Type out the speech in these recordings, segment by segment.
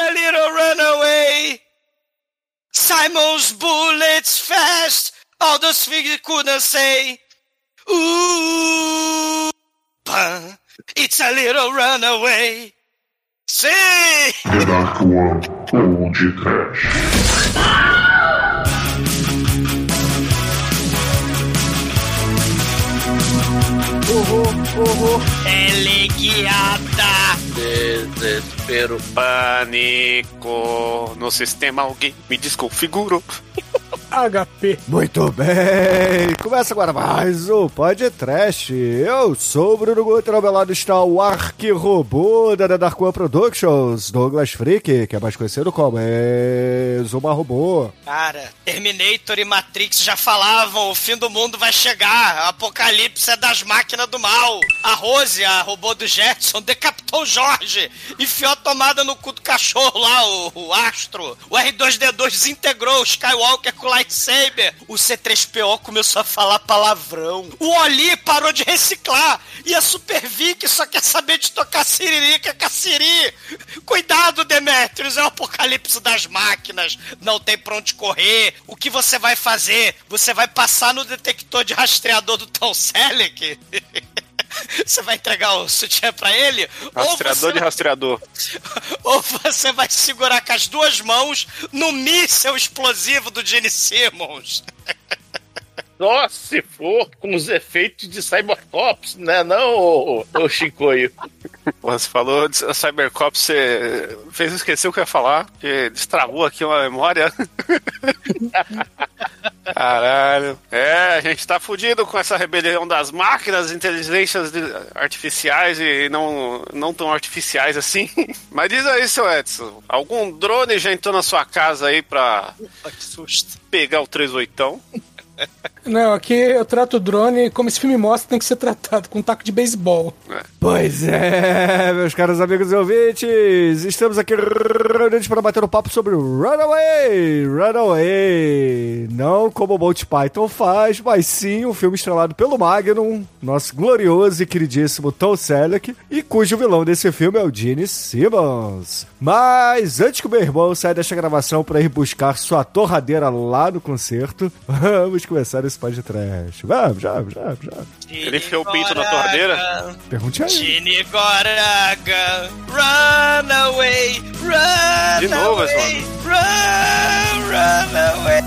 a little runaway. Simon's bullets fast. All those things couldn't say. Ooh, pun. It's a little runaway. Sim! The Dark One ou de Trash. Desespero, pânico. No sistema alguém me desconfigurou. HP. Muito bem, começa agora mais um podcast. Eu sou o Bruno Guter, ao meu lado está o arquirobô da The Dark One Productions, Douglas Freak, que é mais conhecido como Zuma Robô. Cara, Terminator e Matrix já falavam, o fim do mundo vai chegar, apocalipse é das máquinas do mal. A Rose, a robô do Jetson, decapitou o Jorge, enfiou a tomada no cu do cachorro lá, o, o Astro. O R2-D2 desintegrou o Skywalker com o lightsaber. O C3PO começou a falar palavrão. O Oli parou de reciclar. E a Super Vic só quer saber de tocar siririca com a Siri. Cuidado, Demetrius, é o apocalipse das máquinas. Não tem pra onde correr. O que você vai fazer? Você vai passar no detector de rastreador do Tom Selleck? Você vai entregar o sutiã pra ele? Rastreador de rastreador. ou você vai segurar com as duas mãos no míssel explosivo do Gene Simmons. Só se for com os efeitos de Cybercops, né? Não, ô, ô Chicoio. Você falou de Cybercop, você fez esquecer o que eu ia falar, porque destravou aqui uma memória. Caralho. É, a gente tá fudido com essa rebelião das máquinas, inteligências artificiais e não, não tão artificiais assim. Mas diz aí, seu Edson, algum drone já entrou na sua casa aí pra que susto. pegar o 38? Não, aqui eu trato o drone como esse filme mostra, tem que ser tratado com um taco de beisebol. Pois é, meus caros amigos e ouvintes, estamos aqui reunidos para bater um papo sobre Runaway, Runaway, não como o Monty Python faz, mas sim um filme estrelado pelo Magnum, nosso glorioso e queridíssimo Tom Selleck, e cujo vilão desse filme é o Gene Simmons. Mas antes que o meu irmão saia desta gravação para ir buscar sua torradeira lá no concerto, vamos começar esse podcast. Vamos, vamos, vamos, vamos. Ele enfiou o pinto na torradeira? Pergunte aí. Gene Goraga, run away, run De novo, away, run, run away.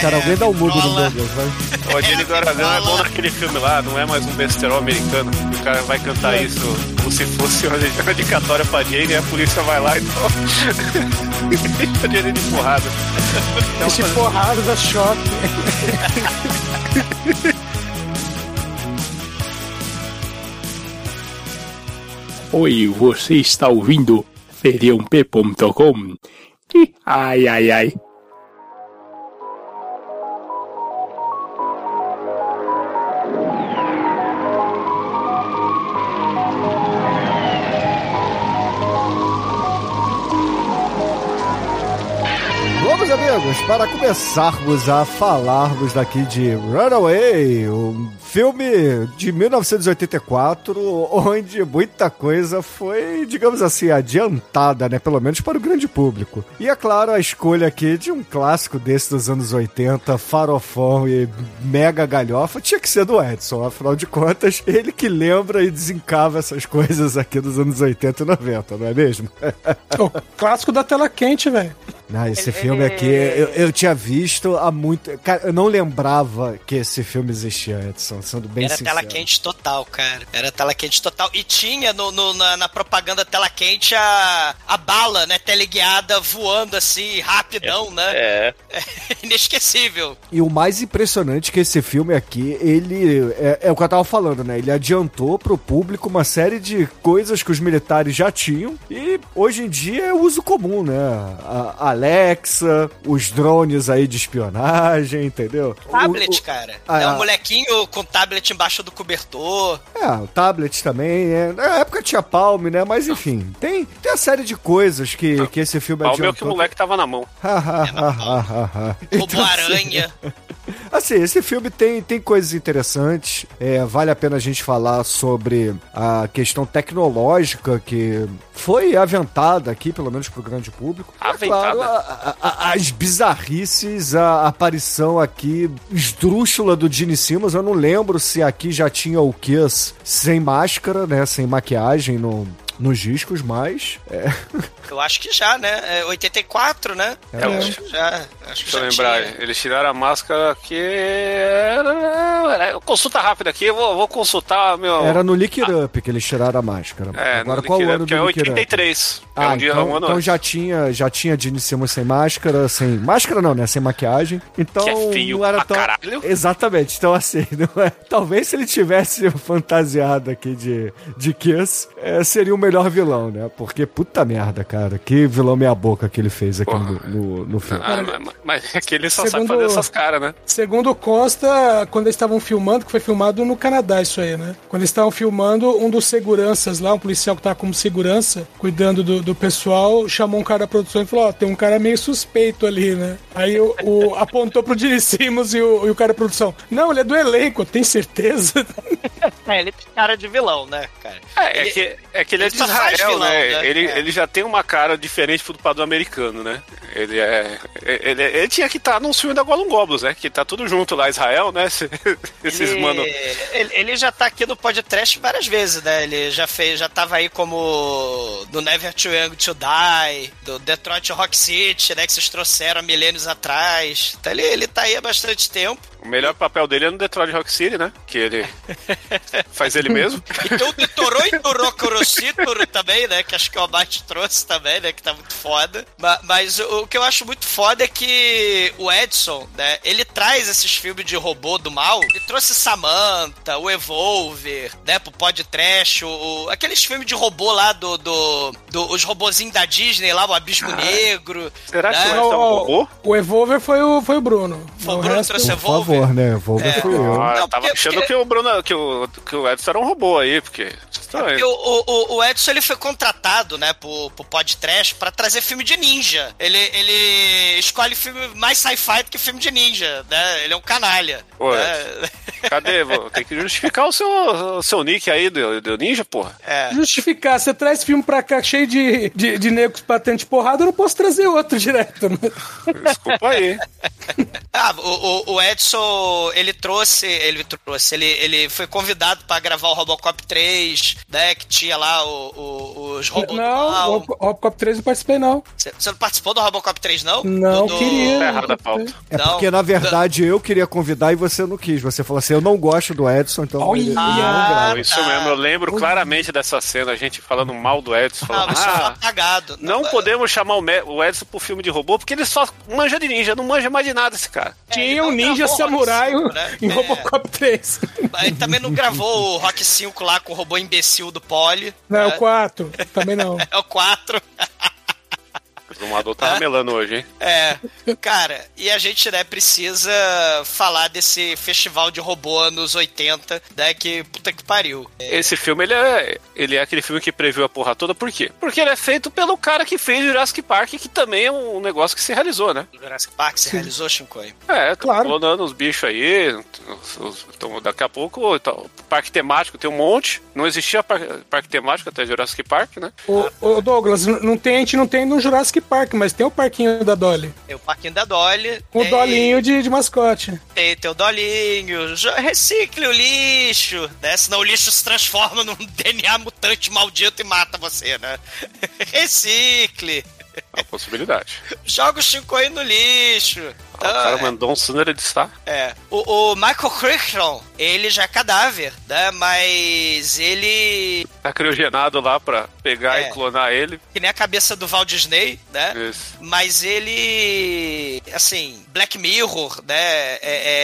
Cara, alguém dá um mudo no. Douglas, vai. O Gene Goragão é bom naquele filme lá, não é mais um besterol americano. O cara vai cantar isso como se fosse uma dedicatória pra Jane e a polícia vai lá e deixa a Jane de porrada. Esse porrada da choque. Oi, você está ouvindo feriump.com? Ai, ai, ai. Amigos, para começarmos a falarmos daqui de Runaway, um filme de 1984, onde muita coisa foi, digamos assim, adiantada, né? Pelo menos para o grande público. E é claro, a escolha aqui de um clássico desse dos anos 80, farofão e mega galhofa, tinha que ser do Edson. Afinal de contas, ele que lembra e desencava essas coisas aqui dos anos 80 e 90, não é mesmo? O clássico da tela quente, velho. Ah, esse filme aqui, eu, eu tinha visto há muito. Cara, eu não lembrava que esse filme existia, Edson, sendo bem Era sincero. tela quente total, cara. Era tela quente total. E tinha no, no- na, na propaganda tela quente a, a bala, né? Teleguiada voando assim, rapidão, né? É. Inesquecível. E o mais impressionante é que esse filme aqui, ele. É, é o que eu tava falando, né? Ele adiantou pro público uma série de coisas que os militares já tinham. E hoje em dia é uso comum, né? A Alexa, os drones aí de espionagem, entendeu? Tablet, O- o- cara. Ah, é um ah. molequinho com tablet embaixo do cobertor. É, o tablet também. É, na época tinha Palm, né? Mas enfim, tem, tem a série de coisas que, que esse filme Ao meu que o adiantou. moleque tava na mão. Roubou Então, aranha. Assim, esse filme tem, tem coisas interessantes. É, vale a pena a gente falar sobre a questão tecnológica que foi aventada aqui, pelo menos pro grande público. É Aventada? claro, a- as bizarrices, a aparição aqui esdrúxula do Gene Simmons. Eu não lembro se aqui já tinha o Kiss sem máscara, né? Sem maquiagem no, nos discos, mas. É, Eu acho que já, né? É 84, né? É, eu- acho que já. Acho que Deixa eu lembrar, tinha. eles tiraram a máscara que era... Consulta rápida aqui, eu vou, vou consultar meu... era no Lick It Up que eles tiraram a máscara. É, Agora no qual o Liquid ano Up, que do é Lick It Up? 83. é Ah, um dia, então, um ano então já tinha, já tinha Gene Simmons sem máscara, sem máscara não, né? Sem maquiagem. Então Que é feio não era pra tão caralho. exatamente. Então assim, não é. Talvez se ele tivesse fantasiado aqui de de Kiss, é, seria o melhor vilão, né? Porque puta merda, cara, que vilão meia boca que ele fez aqui Porra. no, no, no filme. Ah, mas, mas é que ele só Segundo- sabe fazer essas caras, né? Segundo consta, quando eles estavam filmando, que foi filmado no Canadá isso aí, né? Quando eles estavam filmando, um dos seguranças lá, um policial que tava como segurança, cuidando do, do pessoal, chamou um cara da produção e falou, ó, tem um cara meio suspeito ali, né? Aí o, o- apontou pro Gene Simmons e o, e o cara da produção, não, ele é do elenco, tem certeza? É, ele tem cara de vilão, né, cara? É, é que, é que ele é de ele só faz Israel, vilão, né? né? Ele, É. ele já tem uma cara diferente do padrão americano, né? Ele é. Ele, ele tinha que estar num filme da Gollum Goblins, né? Que tá tudo junto lá, Israel, né? Esse- Esses ele, mano. ele, ele já tá aqui no podcast várias vezes, né? Ele já fez, já tava aí como do Never Too Young to Die, do Detroit Rock City, né? Que vocês trouxeram há milênios atrás. Então ele, ele tá aí há bastante tempo. O melhor papel dele é no Detroit Rock City, né? Que ele faz ele mesmo. E tem o Detroit do Rocorocítoro também, né? Que acho que o Abate trouxe também, né? Que tá muito foda. Ma- Mas, o, o que eu acho muito foda é que o Edson, né? Ele traz esses filmes de robô do mal. Ele trouxe Samantha, o Evolver, né? Pro podcast, o, o- aqueles filmes de robô lá do. do, do- os robozinhos da Disney lá, o Abismo Negro. Será que né? o Edson é um robô? O Evolver foi o, foi o Bruno. Foi o O Bruno resto- trouxe Evolver. Favor, né? Volver fui eu. Ah, Não, eu tava porque- achando porque- que o Bruno, que o, que o Edson era um robô aí, porque. Porque o, o, o Edson ele foi contratado, né, pro, pro podcast pra trazer filme de ninja. Ele, ele escolhe filme mais sci-fi do que filme de ninja, né? Ele é um canalha. Pô, né? Cadê? Tem que justificar o seu, o seu nick aí do, do Ninja, porra. É. Justificar, você traz filme pra cá cheio de, de, de negros patente porrada, eu não posso trazer outro direto. Né? Desculpa aí. Ah, o, o- o Edson, ele trouxe, ele trouxe, ele, ele foi convidado pra gravar o Robocop 3, né, que tinha lá o- o- os robôs Não, o Rob- Robocop 3 não participei, não. Você não participou do Robocop 3, não? Não, Do- do- queria. Tá errado a pauta. É Não, porque, na verdade, eu queria convidar e você não quis. Você falou assim, eu não gosto do Edson, então... Olha! ele- Ah, Não, isso mesmo, eu lembro claramente dessa cena, a gente falando mal do Edson, Ah, falando, foi ah, apagado. não podemos chamar o Edson pro filme de robô, porque ele só manja de ninja, não manja mais de nada esse cara. É, Tinha não um ninja samurai Rock 5, né? em É. Robocop 3. Ele também não gravou o Rock 5 lá com o robô imbecil do Poli. Não, é né? o 4. Também não. É o 4. O Zumador tá ramelando hoje, hein? É, cara, e a gente, né, precisa falar desse festival de robô anos 80, né, que puta que pariu. Esse filme, ele é, ele é aquele filme que previu a porra toda, por quê? Porque ele é feito pelo cara que fez Jurassic Park, que também é um negócio que se realizou, né? O Jurassic Park se realizou, Shinkoi? É, tô Claro. clonando os bichos aí. os- os- então, daqui a pouco, então, parque temático tem um monte. Não existia par- parque temático até Jurassic Park, né? Ô, ô, Douglas, não tem, a gente não tem no Jurassic Park, mas tem o parquinho da Dolly. Tem o Parquinho da Dolly. Com o tem- Dolinho de, de mascote. Tem, tem o Dolinho. Recicle o lixo, né? Senão o lixo se transforma num DNA mutante maldito e mata você, né? Recicle. É uma possibilidade. Joga o Shinkoi no lixo. Ah, o cara Então, mandou um Sunner de estar. É. O, o Michael Crichton, ele já é cadáver, né? Mas ele. Tá criogenado lá pra pegar É. e clonar ele. Que nem a cabeça do Walt Disney, né? Isso. Mas ele. Assim, Black Mirror, né? É,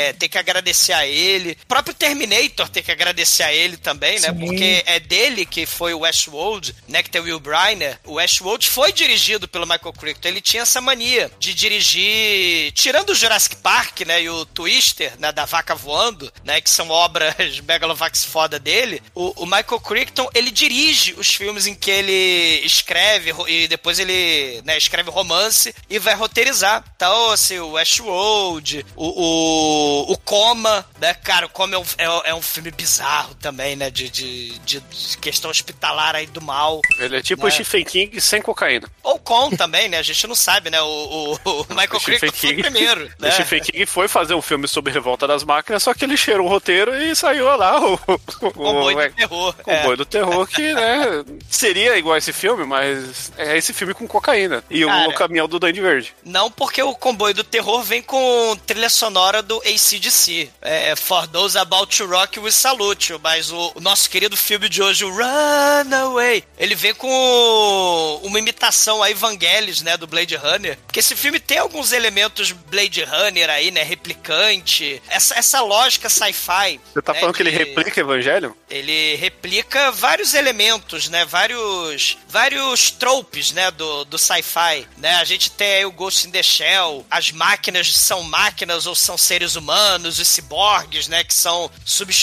é, tem que agradecer a ele. O próprio Terminator tem que agradecer a ele também, né? Sim. Porque é dele que foi o Westworld, né? Que tem o Will Briner. O Westworld foi dirigido pelo Michael Crichton. Ele tinha essa mania de dirigir. Tirando tirando o Jurassic Park, né, e o Twister, né, da vaca voando, né, que são obras megalovax foda dele, o, o Michael Crichton, ele dirige os filmes em que ele escreve e depois ele, né, escreve romance e vai roteirizar. Então, assim, o Westworld, o, o, o Coma, né, cara, o Coma é um, é, é um filme bizarro também, né, de, de, de questão hospitalar aí do mal. Ele é tipo Né? o Stephen King sem cocaína. Ou com também, né, a gente não sabe, né, o, o, o Michael Crichton foi o primeiro, O né. Stephen King foi fazer um filme sobre revolta das máquinas, só que ele cheirou o roteiro e saiu lá o, o, Comboio o- do terror. Comboio é. do terror, que, né, seria igual esse filme, mas é esse filme com cocaína. E Cara. o caminhão do Duende Verde. Não porque o comboio do terror vem com trilha sonora do ACDC. É, For Those About to Rock We Salute. Mas o, o nosso querido filme de hoje, o Runaway, ele vem com uma imitação a Evangelis, né, do Blade Runner. Porque esse filme tem alguns elementos Blade Runner aí, né, replicante. Essa, essa lógica sci-fi. Você tá né, falando que ele replica Evangelho? ele replica vários elementos, né? Vários vários tropes, né? Do, do sci-fi, né? A gente tem aí o Ghost in the Shell, as máquinas são máquinas ou são seres humanos, os ciborgues, né? Que são...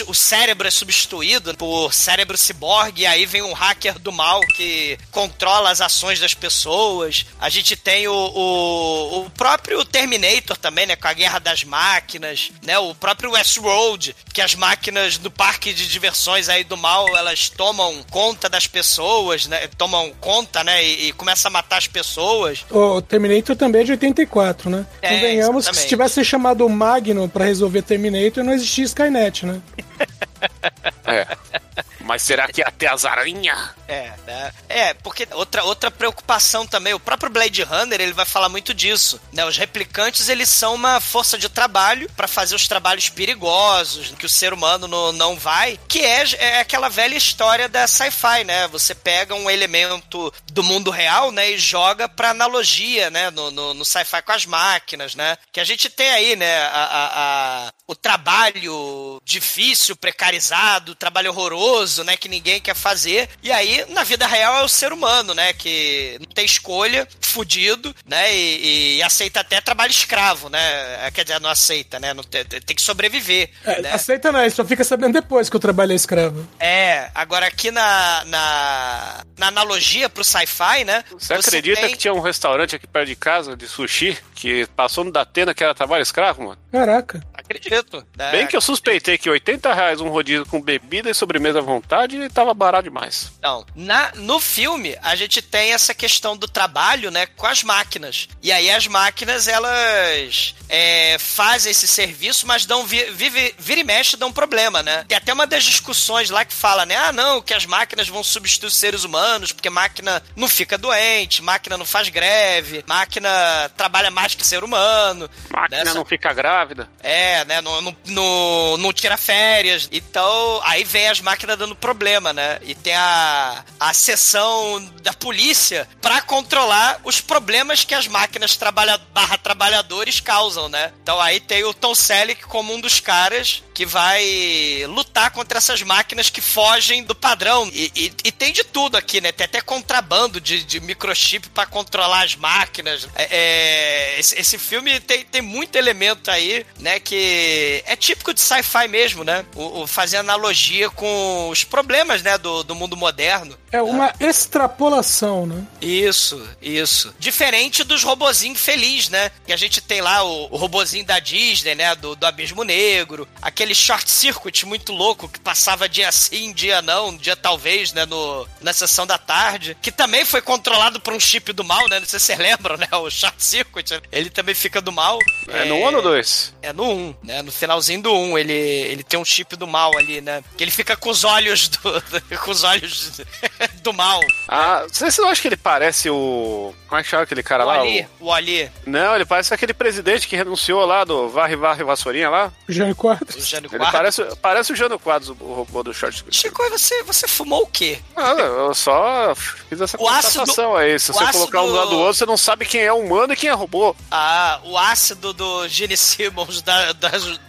O cérebro é substituído por cérebro ciborgue e aí vem um hacker do mal que controla as ações das pessoas. A gente tem o, o, o próprio Terminator também, né? Com a guerra das máquinas, né? O próprio Westworld, que as máquinas do parque de diversões aí do mal, elas tomam conta das pessoas, né? Tomam conta, né? E, e começam a matar as pessoas. O Terminator também é de 84, né? É, Convenhamos que se tivesse chamado o Magno pra resolver Terminator, não existia Skynet, né? É. Mas será que até as aranhas? É, né? É, porque outra, outra preocupação também, o próprio Blade Runner, ele vai falar muito disso, né? Os replicantes, eles são uma força de trabalho pra fazer os trabalhos perigosos, que o ser humano no- não vai, que é, é aquela velha história da sci-fi, né? Você pega um elemento do mundo real, né, e joga pra analogia, né, no, no, no sci-fi com as máquinas, né? Que a gente tem aí, né, a, a- a- o trabalho difícil, precarizado, o trabalho horroroso, né, que ninguém quer fazer. E aí, na vida real, é o ser humano, né, que não tem escolha, fudido, né, e, e aceita até trabalho escravo, né? Quer dizer, não aceita, né? Não tem, tem que sobreviver. É, né? Aceita não, só fica sabendo depois que o trabalho é escravo. É, agora aqui na, na, na analogia pro sci-fi, né? Você acredita tem- que tinha um restaurante aqui perto de casa de sushi que passou no Datena que era trabalho escravo, mano? Caraca. Acredito. né? Bem que eu suspeitei que 80 reais um rodízio com bebida e sobremesa à vontade e tava barato demais. Então, na, no filme, a gente tem essa questão do trabalho, né, com as máquinas. E aí as máquinas, elas é, fazem esse serviço, mas dão vi, vive, vira e mexe dão problema, né? Tem até uma das discussões lá que fala, né, ah, não, que as máquinas vão substituir os seres humanos, porque máquina não fica doente, máquina não faz greve, máquina trabalha mais que ser humano. Máquina Nessa- não fica grávida. É, né? Não, não, não, não tira férias. Então, aí vem as máquinas dando problema, né? E tem a, a sessão da polícia pra controlar os problemas que as máquinas trabalha, barra trabalhadores causam, né? Então aí tem o Tom Selleck como um dos caras que vai lutar contra essas máquinas que fogem do padrão. E, e- e tem de tudo aqui, né? Tem até contrabando de, de microchip pra controlar as máquinas. É, é, esse, esse filme tem, tem muito elemento aí, né? Que é típico de sci-fi mesmo, né? O, o fazer analogia com os problemas, né? Do, do mundo moderno. É uma extrapolação, né? Isso, isso. Diferente dos robozinhos felizes, né? Que a gente tem lá o, o robozinho da Disney, né? Do, do Abismo Negro. Aquele short circuit muito louco que passava dia sim, dia não, dia talvez, né? No, na sessão da tarde. Que também foi controlado por um chip do mal, né? Não sei se vocês lembram, né? O short circuit. Ele também fica do mal. É, no 1 ou no 2? É no 1, né? No finalzinho do 1, ele, ele tem um chip do mal ali, né? Que ele fica com os olhos do. com os olhos do mal. Ah, você não acha que ele parece o. Como é que chama aquele cara O lá? Ali, o Ali, O- Não, ele parece aquele presidente que renunciou lá do Varre Varre Vassourinha lá. O Jânio o Quadros. Jânio Ele Quadros. parece, parece o Jano Quadros, o robô do short. Chico, você, você fumou o quê? Ah, eu só fiz essa O ácido- constatação aí. Se o você ácido- colocar um do lado do outro, você não sabe quem é humano e quem é robô. Ah, o ácido do Gene Simmons da- das-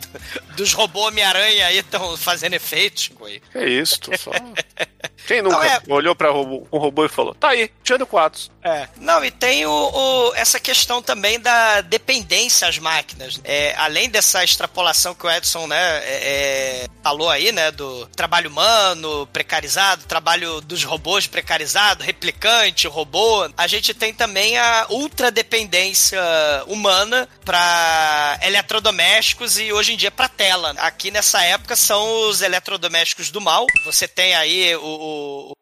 dos robôs Homem-Aranha aí estão fazendo efeito, Chico. aí. É isso, tô só. Quem nunca Não, é- olhou pra robô- um robô e falou, tá aí, tirando quadros. É. Não, e tem o, o- essa questão também da dependência às máquinas. É, além dessa extrapolação que o Edson, né, é, é, falou aí, né, do trabalho humano precarizado, trabalho dos robôs precarizado, replicante, robô, a gente tem também a ultradependência humana para eletrodomésticos e hoje em dia para tela. Aqui nessa época são os eletrodomésticos do mal. Você tem aí o, o-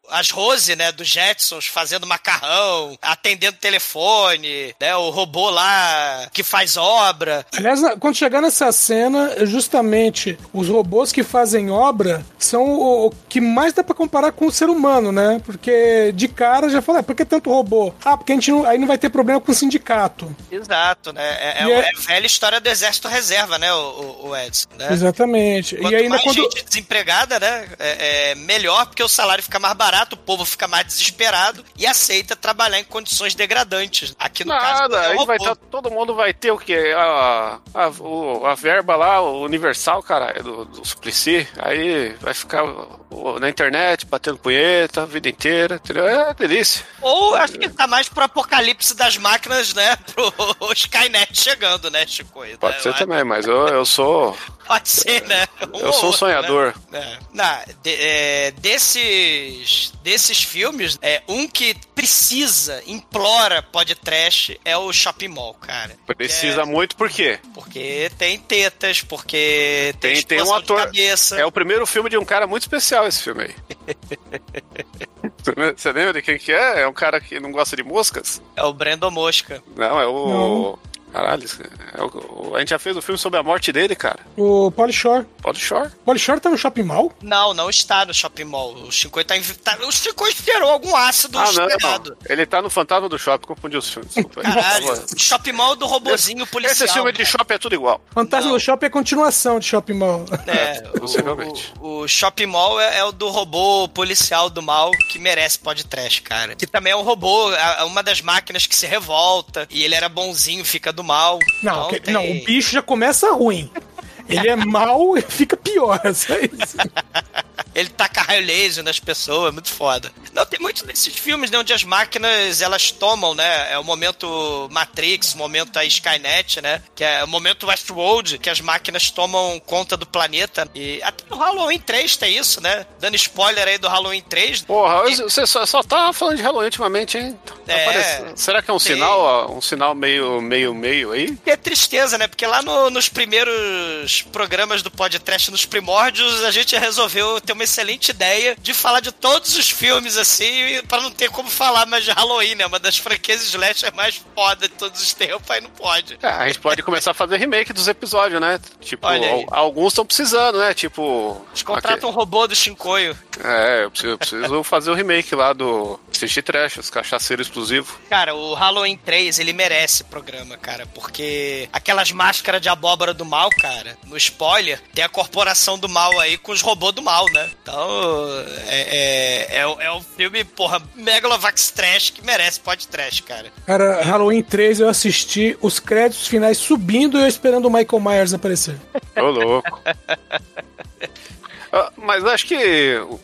as Rose, né, dos Jetsons fazendo macarrão, atendendo telefone, né, o robô lá que faz obra. Aliás, quando chegar nessa cena, justamente os robôs que fazem obra são o, o que mais dá pra comparar com o ser humano, né? Porque de cara já fala, ah, por que tanto robô? Ah, porque a gente não, aí não vai ter problema com o sindicato. Exato, né? É, é, é- a velha história do exército reserva, né, o, o- o Edson, né? Exatamente. Quanto e ainda mais quando. gente desempregada, né? É, é melhor porque o salário fica mais barato, o povo fica mais desesperado e aceita trabalhar em condições degradantes. Aqui no caso Nada, é o aí vai tá- todo mundo vai ter o quê? A, a, o- a verba lá, o universal, cara, do, do Suplicy. Aí vai ficar o- na internet batendo punheta a vida inteira, entendeu? É delícia. Ou acho que tá mais pro apocalipse das máquinas, né? Pro Skynet chegando, né, Chico? Pode Né, ser também, mas eu, eu sou. Pode ser, né? Um Eu ou sou um outro, sonhador. Né? Não, de- é, desses, desses filmes, é, um que precisa, implora podcast é o Shopping Mall, cara. Precisa É, muito, por quê? porque tem tetas, porque tem, Tem, tem um ator. cabeça. É o primeiro filme de um cara muito especial esse filme aí. Você lembra de quem que é? É um cara que não gosta de moscas? É o Brandon Mosca. Não, é o. Não. Caralho, é o- a gente já fez o filme sobre a morte dele, cara. O Polishore. Pode Shore. Polishore tá no Shopping Mall? Não, não está no Shopping Mall. O Chico tá, tá O Chico esperou algum ácido Ah, esperado. não. Ele tá no Fantasma do Shopping, confundi os filmes. Desculpa. Caralho, Shopping Mall do robozinho policial. Esse filme de shopping é tudo igual. Fantasma Não. do Shopping é continuação de Shopping Mall. É, Possivelmente. o, o Shopping Mall é, é o do robô policial do mal que merece podcast, cara. Que também é um robô, é uma das máquinas que se revolta e ele era bonzinho, fica do mal. Não, Então que- não, o bicho já começa ruim. Ele é mau e fica pior. só isso. Ele taca raio laser nas pessoas, é muito foda. Não, tem muitos desses filmes, né, onde as máquinas, elas tomam, né, é o momento Matrix, o momento a Skynet, né, que é o momento Westworld, que as máquinas tomam conta do planeta. E até no Halloween 3 tem isso, né, dando spoiler aí do Halloween 3. Porra, você só, só tá falando de Halloween ultimamente, hein? Tá É. Será que é um Tem. sinal, ó, um sinal meio, meio, meio aí? E é tristeza, né? Porque lá no- nos primeiros programas do podcast, nos primórdios, a gente resolveu ter uma excelente ideia de falar de todos os filmes, assim, pra não ter como falar mais de Halloween, né? Uma das franquias slasher mais foda de todos os tempos, aí não pode. É, a gente pode começar a fazer remake dos episódios, né? Tipo, alguns estão precisando, né? Tipo. Eles contratam um robô do Shinkoio. É, eu preciso, eu preciso fazer o remake lá do Assistir Trash, os cachaceiros exclusivos. Cara, o Halloween 3, ele merece programa, cara, porque aquelas máscaras de abóbora do mal, cara, no spoiler, tem a corporação do mal aí com os robôs do mal, né? Então, é, é, é, o- é um filme, porra, Megalovax Trash que merece pod trash, cara. Cara, Halloween 3 eu assisti os créditos finais subindo e eu esperando o Michael Myers aparecer. Ô, louco. Ah, Mas eu acho que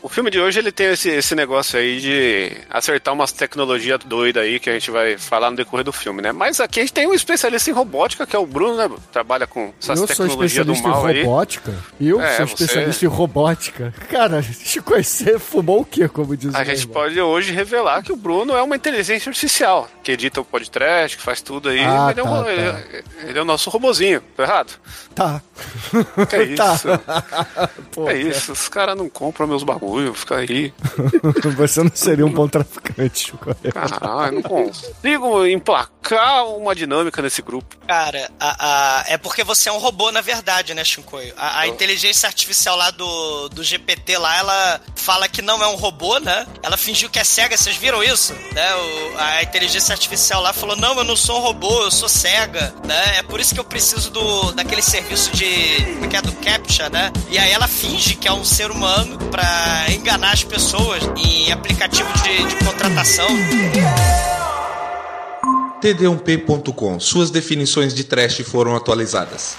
o- filme de hoje ele tem esse, esse negócio aí de acertar umas tecnologias doidas aí que a gente vai falar no decorrer do filme, né? Mas aqui a gente tem um especialista em robótica, que é o Bruno, né? Trabalha com essas eu sou tecnologias do especialista mal em aí. robótica. Eu É, sou você- especialista em robótica. Cara, te conhecer fumou o quê, como diz o A gente irmão? pode hoje revelar que o Bruno é uma inteligência artificial, que edita o podcast, que faz tudo aí. Ah, ele, é um- tá, ele- tá. ele é o nosso robozinho, tá errado? Tá. É isso? Tá. Pô, É isso, os caras não compram meus bagulho, fica aí. Você não seria um bom traficante, Chico. Caralho, não consigo emplacar uma dinâmica nesse grupo. Cara, a, a- é porque você é um robô, na verdade, né, Shinkoio? A, a inteligência artificial lá do, do GPT lá, ela fala que não é um robô, né? Ela fingiu que é cega, vocês viram isso? Né? O- a inteligência artificial lá falou, não, eu não sou um robô, eu sou cega, né? É por isso que eu preciso do, daquele serviço de... como é que é? Do CAPTCHA, né? E aí ela finge que é um ser humano pra enganar as pessoas em aplicativo de, de contratação. td1p.com. Suas definições de trash foram atualizadas.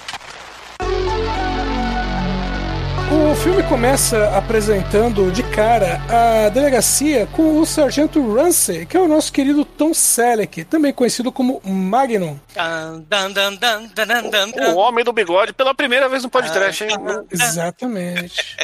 O filme começa apresentando de cara a delegacia com o sargento Ramsey, que é o nosso querido Tom Selleck, também conhecido como Magnum. Dan, dan, dan, dan, dan, dan, dan, O dan. homem do bigode pela primeira vez no podcast, hein? Exatamente.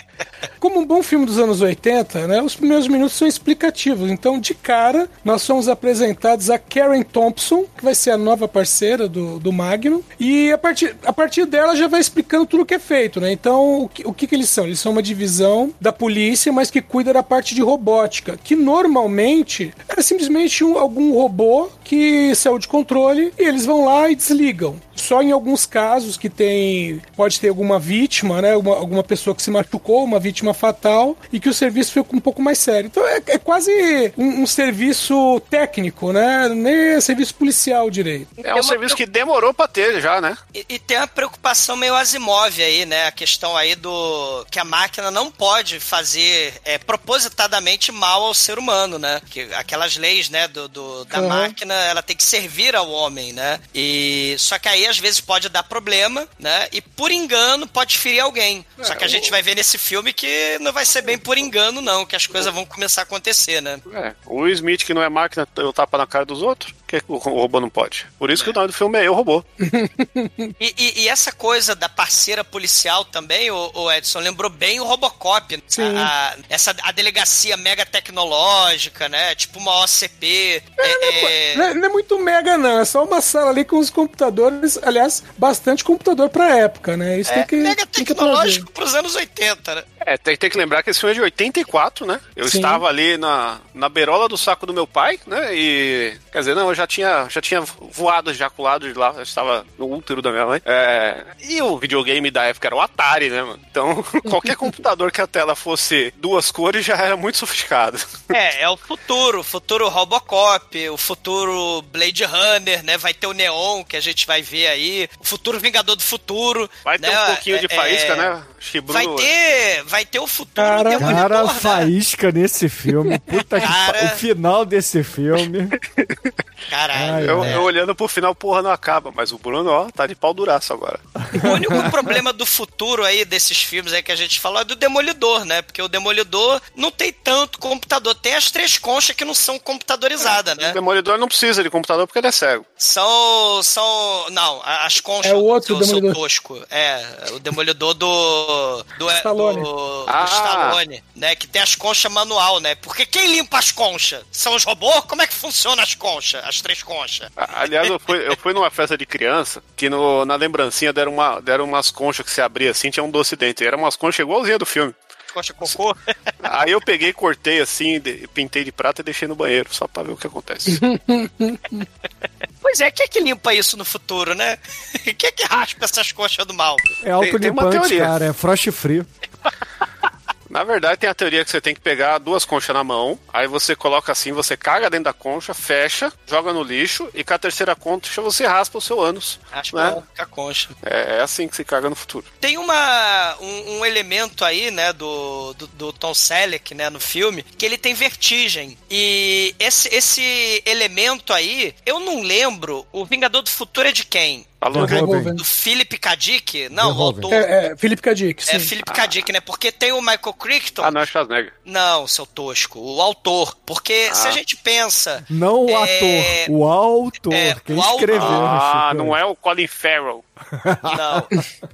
Como um bom filme dos anos 80, né, os primeiros minutos são explicativos. Então, de cara, nós somos apresentados a Karen Thompson, que vai ser a nova parceira do, do Magnum. E a partir, a partir dela já vai explicando tudo o que é feito, né? Então, o que, o que, que eles são? Eles são uma divisão da polícia, mas que cuida da parte de robótica, que normalmente é simplesmente um- algum robô que saiu de controle e eles vão lá e desligam. Só em alguns casos que tem. Pode ter alguma vítima, né? Alguma, alguma pessoa que se machucou, uma vítima fatal, e que o serviço fica um pouco mais sério. Então é, é quase um, um serviço técnico, né? Nem é serviço policial direito. É um serviço que demorou pra ter já, né? E, e tem uma preocupação meio Asimov aí, né? A questão aí do que a máquina não pode fazer é, propositadamente mal ao ser humano, né? Que aquelas leis, né, do, do- da Uhum. máquina, ela tem que servir ao homem, né? E só que aí às vezes pode dar problema, né? E por engano pode ferir alguém. só que a gente vai ver nesse filme que não vai ser bem por engano não, que as coisas vão começar a acontecer, né? É. O Smith, que não é máquina, eu tapa na cara dos outros. que o robô não pode? Por isso que o nome do filme é Eu, Robô. E, e- e essa coisa da parceira policial também, o, o Edson, lembrou bem o Robocop. Sim. A, a- essa, a delegacia mega tecnológica, né? Tipo uma OCP. é- é- Não é, não é muito mega, não. É só uma sala ali com os computadores. Aliás, bastante computador pra época, né? Isso tem que. mega tem que tecnológico pros anos 80, né? É, tem, tem que lembrar que esse filme é de 84, né? Eu Sim. estava ali na, na beirola do saco do meu pai, né? E. Quer dizer, não, eu já tinha, já tinha voado, ejaculado de lá, eu estava no útero da minha mãe. É, e o videogame da época era o Atari, né, mano? Então, qualquer computador que a tela fosse duas cores já era muito sofisticado. É, é o futuro, o futuro Robocop, o futuro Blade Runner, né? Vai ter o Neon, que a gente vai ver aí, o futuro Vingador do Futuro. Vai ter né? um pouquinho de É, faísca, é, né? Acho que Bruno- Vai ter, vai ter o futuro Cara, Demolidor, Cara, né? faísca nesse filme. Puta que Cara. pa- O final desse filme. Caralho. Ai, Eu, né? eu olhando pro final, porra, não acaba. Mas o Bruno, ó, tá de pau duraço agora. O único problema do futuro aí desses filmes aí que a gente falou é do Demolidor, né? Porque o Demolidor não tem tanto computador. Tem as três conchas que não são computadorizadas, O né? Demolidor não precisa de computador porque ele é cego. São. São. Não, as conchas É o outro do seu Demolidor. tosco. É, o Demolidor do. Do, é, Stallone. do, do Ah. Stallone, né? Que tem as conchas manual, né? Porque quem limpa as conchas? São os robôs? Como é que funciona as conchas? As três conchas? Aliás, eu fui, eu fui numa festa de criança que no, na lembrancinha deram, uma, deram umas conchas que se abria assim, tinha um doce dentro. Eram umas conchas igualzinha do filme. Concha cocô? Aí eu peguei, cortei assim, de- pintei de prata e deixei no banheiro, só pra ver o que acontece. Pois é, quem é que limpa isso no futuro, né? Quem é que raspa essas conchas do mal? É autolimpante, teoria. cara. É frost frio. Na verdade, tem a teoria que você tem que pegar duas conchas na mão, aí você coloca assim, você caga dentro da concha, fecha, joga no lixo, e com a terceira concha você raspa o seu ânus. Raspa né? a concha. É, é assim que se caga no futuro. Tem uma, um, um elemento aí, né, do, do, do Tom Selleck, né, no filme, que ele tem vertigem. E esse, esse elemento aí, eu não lembro, o Vingador do Futuro é de quem? Alô. Do Philip K. Dick? Não, autor. É, é, Felipe Kadik, sim. É Philip K. Dick, né? Porque tem o Michael Crichton. Ah, não é Schwarzenegger. Não, seu tosco. O autor. Porque se a gente pensa. Não o É, ator, o autor. é, quem o autor. escreveu. Ah, não é o Colin Farrell. Não,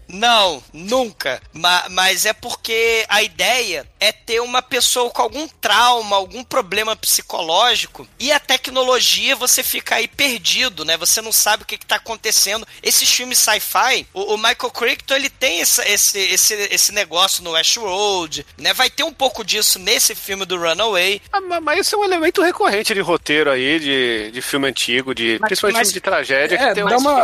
não, nunca. Ma- mas é porque a ideia é ter uma pessoa com algum trauma, algum problema psicológico e a tecnologia você fica aí perdido, né? Você não sabe o que, está acontecendo. Esses filmes sci-fi, o, o Michael Crichton ele tem essa- esse, esse, esse negócio no Westworld, né? Vai ter um pouco disso nesse filme do Runaway. Ah, ma- mas isso é um elemento recorrente de roteiro aí, de, de filme antigo, de, principalmente mas- filme de tragédia, é, que tem dá uma,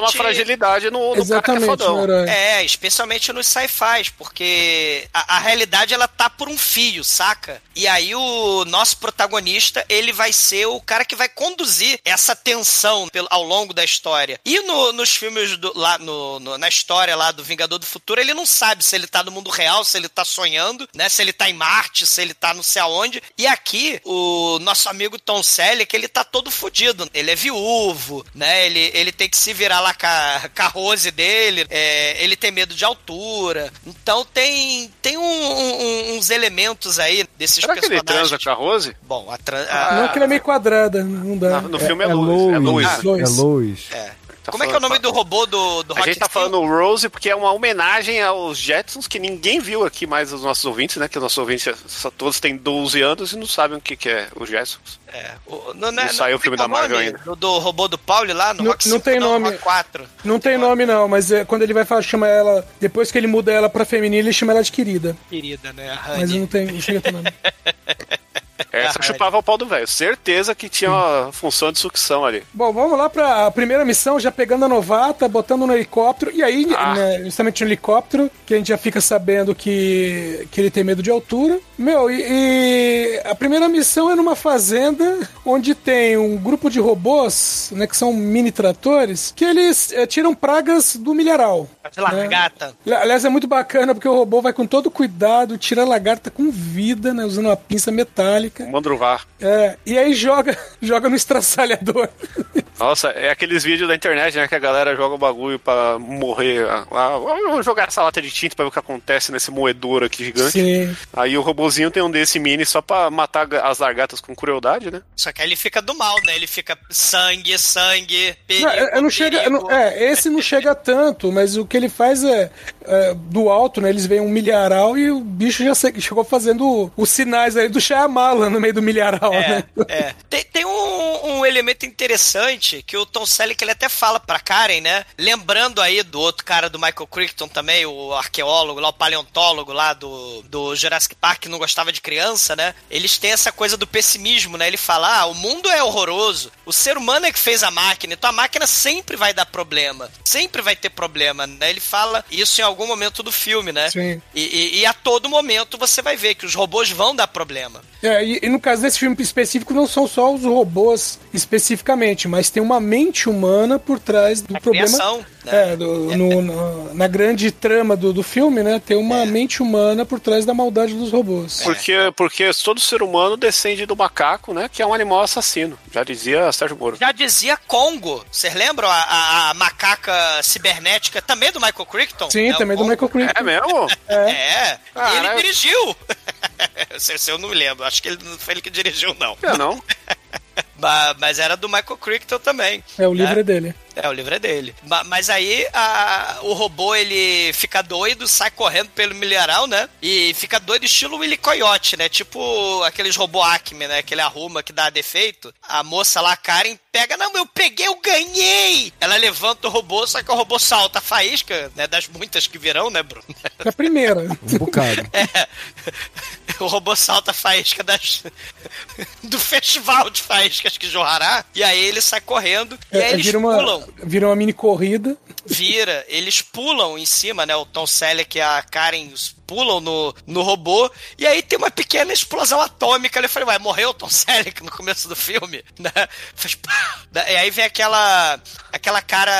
uma fragilidade no, no cara que é fodão. É, especialmente nos sci-fis, porque a, a realidade ela tá por um fio, saca? E aí o nosso protagonista, ele vai ser o cara que vai conduzir essa tensão pelo- ao longo da história. E no- nos filmes do- lá no- no- na história lá do Vingador do Futuro, ele não sabe se ele tá no mundo real, se ele tá sonhando, né? Se ele tá em Marte, se ele tá não sei aonde. E aqui, o nosso amigo Tom Selleck, ele tá todo fudido. Ele é viúvo, né? Ele, ele tem que se virar lá com a, com a Rose dele, é, ele tem medo de altura. Então tem, tem um- um- uns elementos aí desses Será que ele personagens. transa com a Rose? Bom, a tran- Não, a- que ela é meio quadrada, não dá. No filme é, É Lois. É Lois. Lois. Lois. É Lois. É. Tá Como é que é o falando- nome do robô do, do A gente tá Steel? falando Rose porque é uma homenagem aos Jetsons que ninguém viu aqui mais os nossos ouvintes, né? Que os nossos ouvintes só, todos têm 12 anos e não sabem o que, que é os Jetsons. É, o, não, não, Não saiu o filme da Marvel nome ainda. Do, do robô do Pauli lá no Não- Rock não 5, tem nome. Rock 4. Não tem nome, não, mas é, quando ele vai falar, chama ela. Depois que ele muda ela pra feminina, ele chama ela de querida. Querida, né? A Mas não tem, não chega a ter nome. Essa Ah, chupava o pau do velho. Certeza que tinha uma função de sucção ali. Bom, vamos lá pra primeira missão, já pegando a novata, botando no helicóptero. E aí, Ah. né, justamente no helicóptero, que a gente já fica sabendo que, que ele tem medo de altura. Meu, e, e a primeira missão é numa fazenda onde tem um grupo de robôs, né, que são mini tratores, que eles eh, tiram pragas do milharal. De largata. Ali- Aliás, é muito bacana porque o robô vai com todo cuidado, tira a lagarta com vida, né? Usando uma pinça metálica. O Mandruvar. É, e aí joga, joga no estraçalhador. Nossa, é aqueles vídeos da internet, né? Que a galera joga o bagulho pra morrer. Ah, ah, vamos jogar essa lata de tinta pra ver o que acontece nesse moedor aqui gigante. Sim. Aí o robozinho tem um desse mini só pra matar as largatas com crueldade, né? Só que aí ele fica do mal, né? Ele fica sangue, sangue, perigo, Não, é- é não chega, não- é, esse não chega tanto, mas o que ele faz é, é, do alto, né? Eles veem um milharal e o bicho já se- chegou fazendo os sinais aí do Shyamalan no meio do milharal, né? É, é. Tem, tem um, um elemento interessante que o Tom Selleck ele até fala pra Karen, né? Lembrando aí do outro cara do Michael Crichton também, o arqueólogo lá, o paleontólogo lá do, do Jurassic Park que não gostava de criança, né? Eles têm essa coisa do pessimismo, né? Ele fala, ah, o mundo é horroroso, o ser humano é que fez a máquina, então a máquina sempre vai dar problema, sempre vai ter problema, né? Ele fala isso em algum momento do filme, né? Sim. E, e- e a todo momento você vai ver que os robôs vão dar problema. É, e, e no caso desse filme específico, não são só os robôs especificamente, mas tem uma mente humana por trás do A problema. criação, né? É, do- no- no- na grande trama do, do filme, né? Tem uma É. mente humana por trás da maldade dos robôs. Porque, porque todo ser humano descende do macaco, né? Que é um animal assassino. Já dizia Sérgio Moro. Já dizia Congo. Vocês lembram a, a- a macaca cibernética também do Michael Crichton? Sim, É, também do. Michael Crichton. É mesmo? É, Caralho. ele dirigiu. se, se eu não me lembro, acho que ele não foi ele que dirigiu, não. Eu não. Ma- Mas era do Michael Crichton também. É, o livro né? é dele. É, o livro é dele. Ma- Mas aí a- o robô ele fica doido, sai correndo pelo milharal, né? E fica doido estilo Willy Coyote, né? Tipo aqueles robô Acme, né? Que ele arruma que dá defeito. A moça lá, a Karen, pega, não, eu peguei, eu ganhei! Ela levanta o robô, só que o robô salta a faísca, né? Das muitas que virão, né, Bruno? É a primeira. Um bocado. É. O robô salta a faísca das... do festival de faíscas que jorrará. E aí ele sai correndo. e aí É, eles vira, uma, pulam. vira uma mini corrida. vira, eles pulam em cima, né? O Tom Selleck e a Karen pulam no, no robô, e aí tem uma pequena explosão atômica. Eu falei, ué, morreu o Tom Selleck no começo do filme? Né? Faz pá! E aí vem aquela aquela cara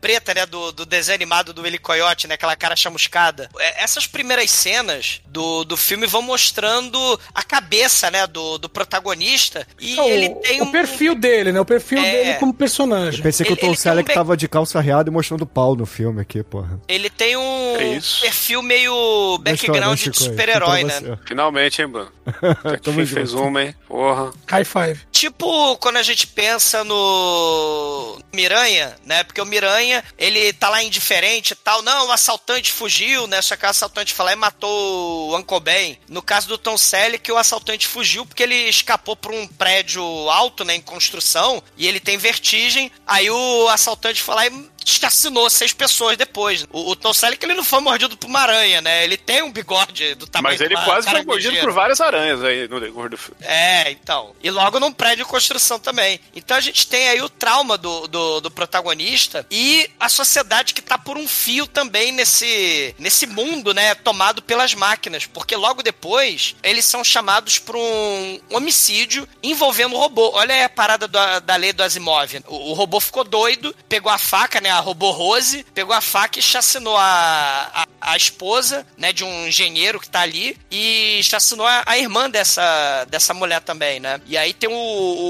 preta, né, do, do desenho animado do Willy Coyote, né, aquela cara chamuscada. É, Essas primeiras cenas do, do filme vão mostrando a cabeça, né, do, do protagonista, e Não, ele o, tem o um... perfil dele, né? O perfil É. dele como personagem. Pensei que Ele- o Tom um Selleck be- tava de calça riada e mostrando pau no filme aqui, porra. Ele tem um É perfil meio background de super-herói, pra né? Finalmente, hein, Bruno? Tamo Quem fez uma, hein? Porra. High five. Tipo quando a gente pensa no Miranha, né? Porque o Miranha, ele tá lá indiferente e tal. Não, o assaltante fugiu, né? Só que o assaltante foi lá e matou o Uncle Ben. No caso do Tom Selleck, o assaltante fugiu porque ele escapou por um prédio alto, né? Em construção. E ele tem vertigem. Aí o assaltante foi lá e assassinou seis pessoas depois. O, o Tom Selleck, ele não foi mordido por uma aranha, né? Ele tem um bigode do tamanho Mas ele quase foi mordido por várias aranhas aí no decorrer do filme. É, então. E logo num prédio de construção também. Então a gente tem aí o trauma do, do, do protagonista e a sociedade que tá por um fio também nesse, nesse mundo, né? Tomado pelas máquinas. Porque logo depois eles são chamados para um homicídio envolvendo o robô. Olha aí a parada da, da lei do Asimov. O, o robô ficou doido, pegou a faca, né? A robô Rose pegou a faca e chacinou a, a, a esposa, né, de um engenheiro que tá ali e chacinou a, a irmã dessa, dessa mulher também, né? E aí tem o,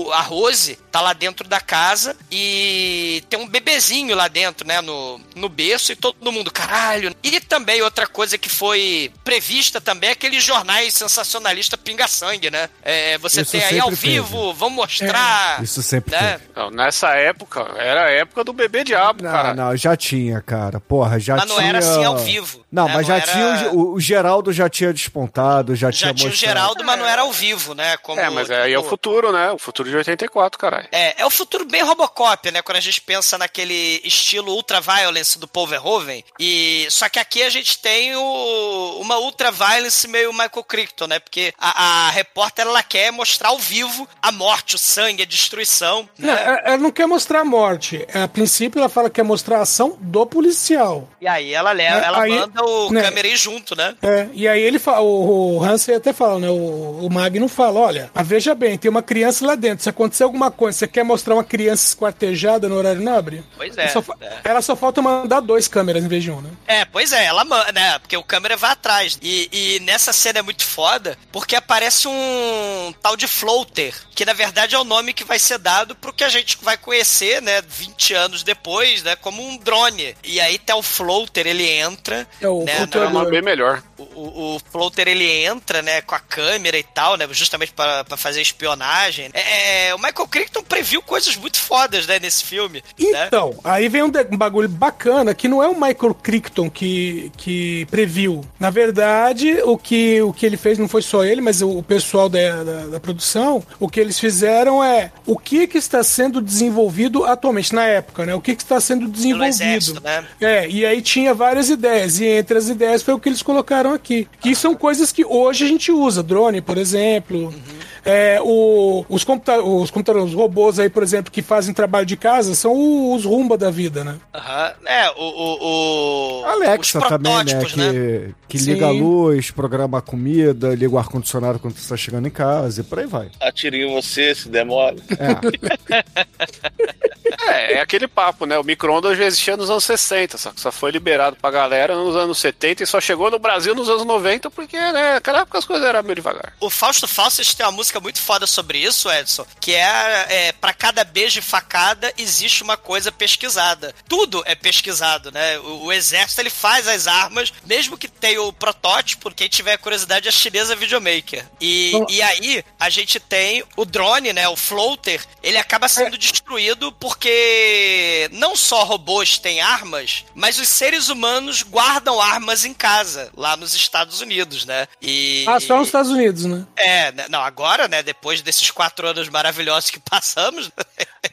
o- a Rose, tá lá dentro da casa e tem um bebezinho lá dentro, né, no, no berço e todo mundo, caralho. E também outra coisa que foi prevista também é aqueles jornais sensacionalistas pinga-sangue, né? É, você Isso tem aí ao teve. vivo, vamos mostrar... Isso sempre né? teve. Não, nessa época, era a época do bebê diabo, Não, cara. não, já tinha, cara. Porra, já Mas tinha. não era assim ao vivo. Não, né? mas Não já era- tinha. O, o Geraldo já tinha despontado, já, Já tinha o mostrado. Geraldo, mas não era ao vivo, né? Como, É, mas aí é o tipo, futuro, né? O futuro de 84, caralho. É, é o futuro bem Robocop, né? Quando a gente pensa naquele estilo ultra-violence do Paul Verhoeven. E, só que aqui a gente tem o, uma ultra-violence meio Michael Crichton, né? Porque a, a repórter, ela quer mostrar ao vivo a morte, o sangue, a destruição. Não, Né? ela ela não quer mostrar a morte. A princípio, ela fala que quer mostrar a ação do policial. E aí ela, leva, É, ela aí, manda o né? câmera ir junto, né? É, e aí ele fala, o, o Hansen até fala, né? O, o Magno fala: olha, ah, veja bem, tem uma criança lá dentro. Se acontecer alguma coisa, você quer mostrar uma criança esquartejada no horário nobre? Pois é, Só fa- é. Ela só falta mandar dois câmeras em vez de um, né? É, pois é, ela manda, né? Porque o câmera vai atrás. E, e nessa cena é muito foda, porque aparece um tal de floater, que na verdade é o nome que vai ser dado pro que a gente vai conhecer, né, 20 anos depois, né, como um drone. E aí tá o floater, ele entra, É o né, Era flutuador. uma bem melhor. O, o, o floater ele entra, né, com a câmera e tal, né, justamente pra pra fazer espionagem. É, é, o Michael Crichton previu coisas muito fodas, né, nesse filme. né? Então, aí vem um, um bagulho bacana que não é o Michael Crichton que, que previu. Na verdade, o que, o que ele fez não foi só ele, mas o, o pessoal da, da, da produção. O que eles fizeram é o que, que está sendo desenvolvido atualmente, na época, né? O que, que está sendo desenvolvido. exército, né? É, e aí tinha várias ideias, e entre as ideias foi o que eles colocaram aqui. Que são coisas que hoje a gente usa, drone, por exemplo. É, o, os, computa os computadores, os robôs aí, por exemplo, que fazem trabalho de casa, são o- os rumba da vida, né? Aham. É, o. o, o Alexa os também, né? Que, que Sim. liga a luz, programa a comida, liga o ar-condicionado quando você está chegando em casa e por aí vai. Atire em você, se demora. É. É, é aquele papo, né? O micro-ondas já existia nos anos 60, só que só foi liberado pra galera nos anos 70 e só chegou no Brasil nos anos 90 porque, né, naquela época as coisas eram meio devagar. O Fausto Fawcett tem uma música muito foda sobre isso, Edson, que é, é para cada beijo e facada existe uma coisa pesquisada. Tudo é pesquisado, né? O, o exército ele faz as armas, mesmo que tenha o protótipo, quem tiver curiosidade é a chinesa videomaker. E, Bom- e aí a gente tem o drone, né? O floater, ele acaba sendo destruído porque não só robôs têm armas, mas os seres humanos guardam armas em casa, lá nos Estados Unidos, né? E, Ah, só nos Estados Unidos, né? é, né, não, agora, né, depois desses quatro anos maravilhosos que passamos,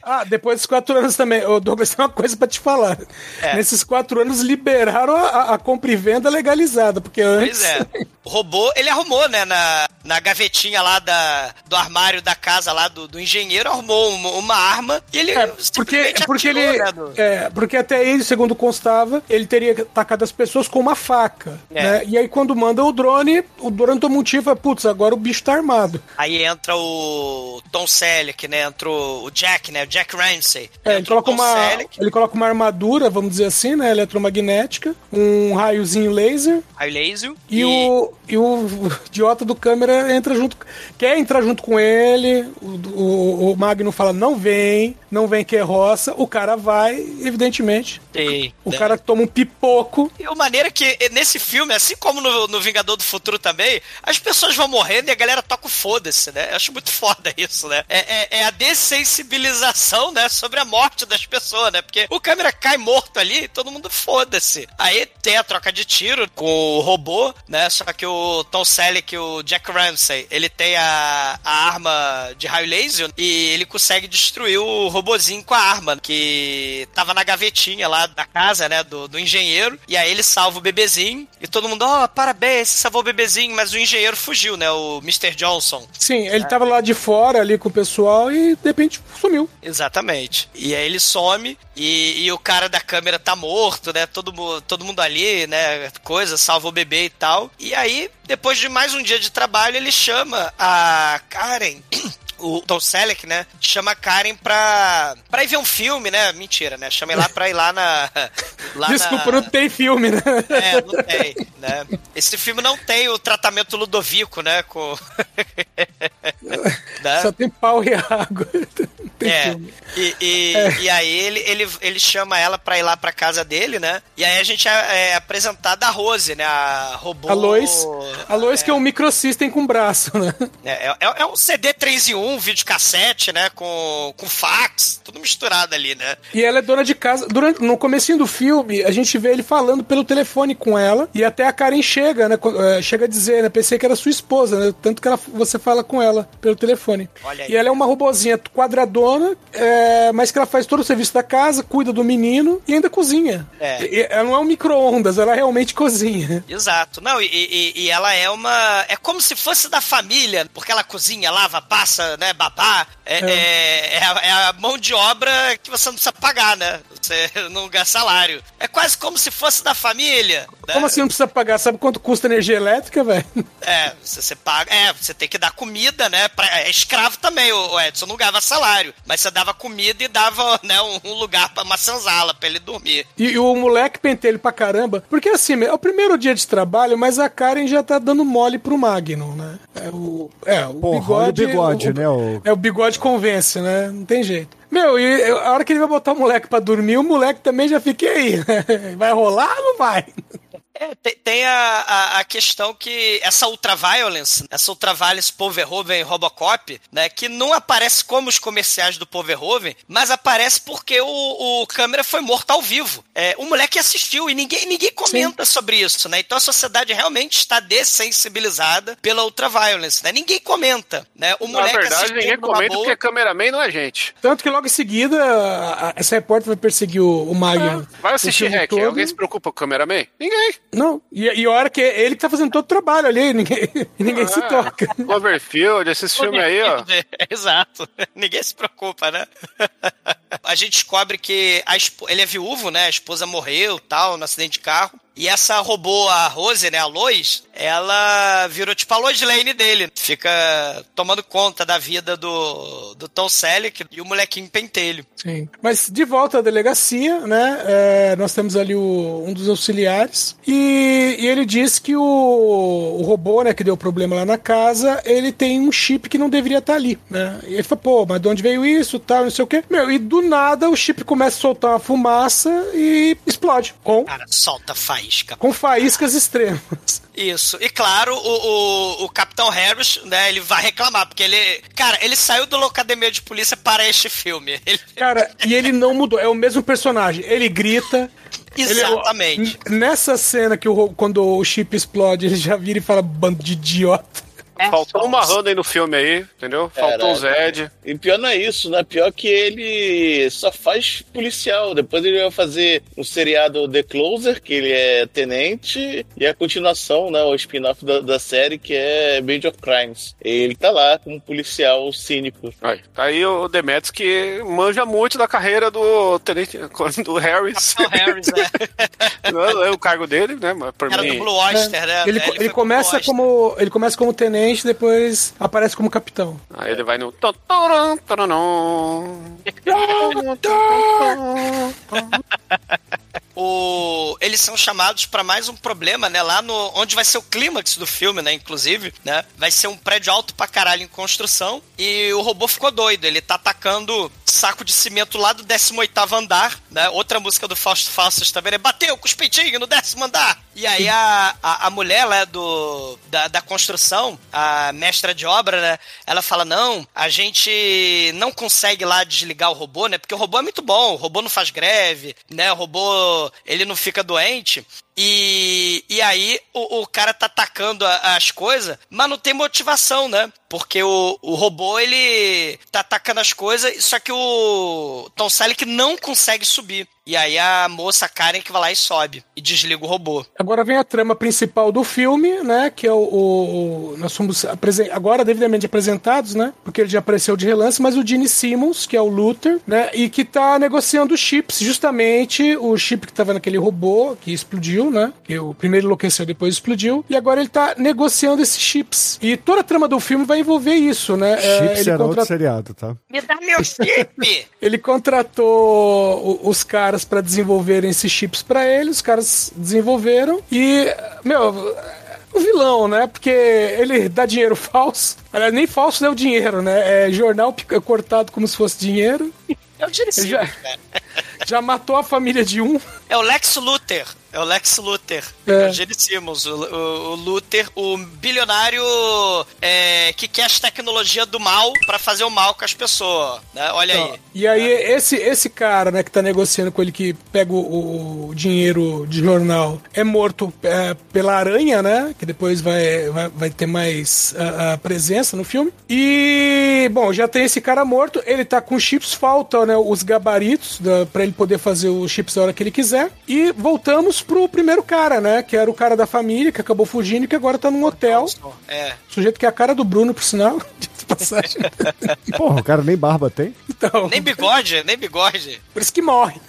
Ah, depois desses quatro anos também. Ô, Douglas, tem uma coisa pra te falar. É. Nesses quatro anos liberaram a, a- a compra e venda legalizada, porque antes. pois é. O robô, ele arrumou, né, na, na gavetinha lá da, do armário da casa lá do, do engenheiro, arrumou uma, uma arma e ele É, porque, porque atirou, ele. né, É, porque até ele, segundo constava, ele teria atacado as pessoas com uma faca. É. Né? E aí, quando manda o drone, o drone toma um tiro e fala, putz, agora o bicho tá armado. Aí entra o Tom Selleck, né, entra o Jack, né, o Jack Ramsey. É, ele, coloca uma, Selleck, ele coloca uma armadura, vamos dizer assim, né? Eletromagnética, um raiozinho laser. aí Laser, E, O, e o idiota do câmera entra junto. Quer entrar junto com ele. O, o, o Magno fala: não vem, não vem que é roça. O cara vai, evidentemente. e- O cara toma um pipoco. E a maneira que nesse filme, assim como no, no Vingador do Futuro também, as pessoas vão morrendo e a galera toca o foda-se, né? Eu acho muito foda isso, né? É, é- é a dessensibilização, né, sobre a morte das pessoas, né? Porque o câmera cai morto ali e todo mundo foda-se. Aí tem a troca de tiro com o robô, né? Só que o Tom Selleck, o Jack Ramsey, ele tem a, a arma de raio laser e ele consegue destruir o robozinho com a arma que tava na gavetinha lá da casa, né, do, do engenheiro. E aí ele salva o bebezinho e todo mundo, ó, parabéns, você salvou o bebezinho, mas o engenheiro fugiu, né, o Mr. Johnson. Sim, ele tava lá de fora ali com o pessoal e de repente sumiu. Exatamente. E aí ele some e, e o cara da câmera tá morto, né? Todo, todo mundo ali, né? Coisa, salva o bebê e tal. E aí, depois de mais um dia de trabalho, ele chama a Karen, o Tom Selleck, né, chama a Karen pra, pra ir ver um filme, né? Mentira, né? Chama ele lá pra ir lá na. Lá Desculpa, na... não tem filme, né? É, não tem, né? Esse filme não tem o tratamento ludovico, né? Com... né? Só tem pau e água. É, e, e, É. e aí ele, ele, ele chama ela pra ir lá pra casa dele, né? E aí a gente é, é apresentada a Rose, né? A robô. A Lois, a Lois que é um microsystem com braço, né? É, é, é um CD 3 em 1, videocassete, né? Com, com fax, tudo misturado ali, né? E ela é dona de casa. Durante, no comecinho do filme, a gente vê ele falando pelo telefone com ela. E até a Karen chega, né? eh, Chega a dizer, né? Pensei que era sua esposa, né? Tanto que ela, você fala com ela pelo telefone. E ela é uma robozinha quadradona, é, mas que ela faz todo o serviço da casa, cuida do menino e ainda cozinha. É. E- ela não é um micro-ondas, ela realmente cozinha. Exato. Não, e, e- e ela é uma. É como se fosse da família, porque ela cozinha, lava, passa, né, babá. É, é. é a, é a mão de obra que você não precisa pagar, né? Você não ganha salário. É quase como se fosse da família. né? Como assim não precisa pagar? Sabe quanto custa energia elétrica, velho? É, você, você paga. É, você tem que dar comida, né? Pra, é escravo também, o, o Edson não ganhava salário. Mas você dava comida e dava, né, um, um lugar pra uma senzala pra ele dormir. E, e o moleque pentelho pra caramba. Porque assim, é o primeiro dia de trabalho, mas a Karen já tá dando mole pro Magnum, né? É o, é, o Porra, bigode. o bigode, o- né? O... É, o bigode convence, né? Não tem jeito. Meu, e eu- a hora que ele vai botar o moleque pra dormir, o moleque também já fica "E aí. né? Vai rolar ou não vai? É, tem, tem a, a, a questão que essa ultraviolence, essa ultraviolence Paul Verhoeven e Robocop, né, que não aparece como os comerciais do Paul Verhoeven, mas aparece porque o, o câmera foi morto ao vivo. É, o moleque assistiu e ninguém, ninguém comenta sobre isso, né? Então a sociedade realmente está dessensibilizada pela ultraviolence, né? Ninguém comenta, né? O Na moleque verdade, assistiu ninguém comenta boa. porque cameraman não é gente. Tanto que logo em seguida, essa repórter vai perseguir o, o Magnum. Vai o assistir filme Hack. todo. Alguém se preocupa com o cameraman? Ninguém. Não, e, e a hora que ele que tá fazendo todo o trabalho ali, ninguém, ninguém se Ah, toca. Cloverfield, esses filmes aí, ó. Exato. Ninguém se preocupa, né? a gente descobre que a ele é viúvo, né? A esposa morreu, tal, no acidente de carro. E essa robô, a Rose, né, a Lois, ela virou tipo a Lois Lane dele. Fica tomando conta da vida do, do Tom Selleck e o molequinho pentelho. Sim. Mas de volta à delegacia, né? é, nós temos ali o- um dos auxiliares. E, e ele diz que o, o robô, né, que deu problema lá na casa, ele tem um chip que não deveria estar ali, né? E ele fala, pô, mas de onde veio isso, tal, não sei o quê. Meu, e do nada o chip começa a soltar uma fumaça e explode. Com, Cara, solta faísca. com faíscas extremas. Isso. E claro, o, o, o Capitão Harris, né, ele vai reclamar, porque ele. Cara, ele saiu do Locademia de Polícia para este filme. Ele- Cara, e ele não mudou, é o mesmo personagem. Ele grita. ele- Exatamente. N- nessa cena que o, quando o chip explode, ele já vira e fala bando de idiota. Faltou uma Honda aí no filme aí, entendeu? Faltou o. Zed. E pior não é isso, né? Pior que ele só faz policial. Depois ele vai fazer um seriado The Closer, que ele é tenente, e a continuação, né? O spin-off da, da série, que é Band of Crimes. Ele tá lá como policial cínico. Aí, tá aí o Demetrius que manja muito da carreira do tenente, do Harris. Capitão Harris? Não é o cargo dele, né? Mas por Era mim. do Blue Oyster, né? Ele, É, ele pro começa como ele começa como tenente, depois aparece como capitão. Aí ele vai no. o, eles são chamados pra mais um problema, né? Lá no onde vai ser o clímax do filme, né? Inclusive, né? Vai ser um prédio alto pra caralho em construção e o robô ficou doido. Ele tá atacando saco de cimento lá do 18 andar, né? Outra música do Fausto Faustus também, né? Bateu com os peitinhos no décimo andar. E aí a, a, a mulher lá do, da, da construção, a mestra de obra, né? Ela fala, não, a gente não consegue lá desligar o robô, né? Porque o robô é muito bom, o robô não faz greve, né? O robô, ele não fica doente. E, e aí o, o cara tá atacando a- as coisas, mas não tem motivação, né? Porque o, o robô, ele tá atacando as coisas, só que o Tom Selleck não consegue subir. E aí a moça Karen que vai lá e sobe e desliga o robô. Agora vem a trama principal do filme, né? Que é o. o- nós somos agora devidamente apresentados, né? Porque ele já apareceu de relance, mas o Gene Simmons, que é o Luther, né? E que tá negociando chips, justamente o chip que tava naquele robô que explodiu, né? Que o primeiro enlouqueceu, depois explodiu. E agora ele tá negociando esses chips. E toda a trama do filme vai envolver isso, né? É, Chips ele era outro seriado, tá? Me dá meu chip! ele contratou os caras pra desenvolverem esses chips pra ele, os caras desenvolveram e, meu, o vilão, né? Porque ele dá dinheiro falso. Aliás, nem falso é o dinheiro, né? É jornal cortado como se fosse dinheiro. É o Ele já, matou a família de um. É o Lex Luthor. É o Lex Luthor. É. É. O Gene Simmons. O, o, o Luthor, o bilionário é, que quer as tecnologias do mal pra fazer o mal com as pessoas. Né? Olha aí. E aí, esse, esse cara, né, que tá negociando com ele, que pega o, o dinheiro de jornal, é morto é, pela aranha, né? Que depois vai, vai, vai ter mais a, a presença no filme. E, bom, já tem esse cara morto, ele tá com chips, falta né, os gabaritos da, pra ele poder fazer os chips a hora que ele quiser. E voltamos pro primeiro cara, né? Que era o cara da família, que acabou fugindo e que agora tá num hotel. É. Sujeito que é a cara do Bruno, por sinal. De passagem. Porra, o cara nem barba tem. Então, Nem bigode, nem bigode. por isso que morre.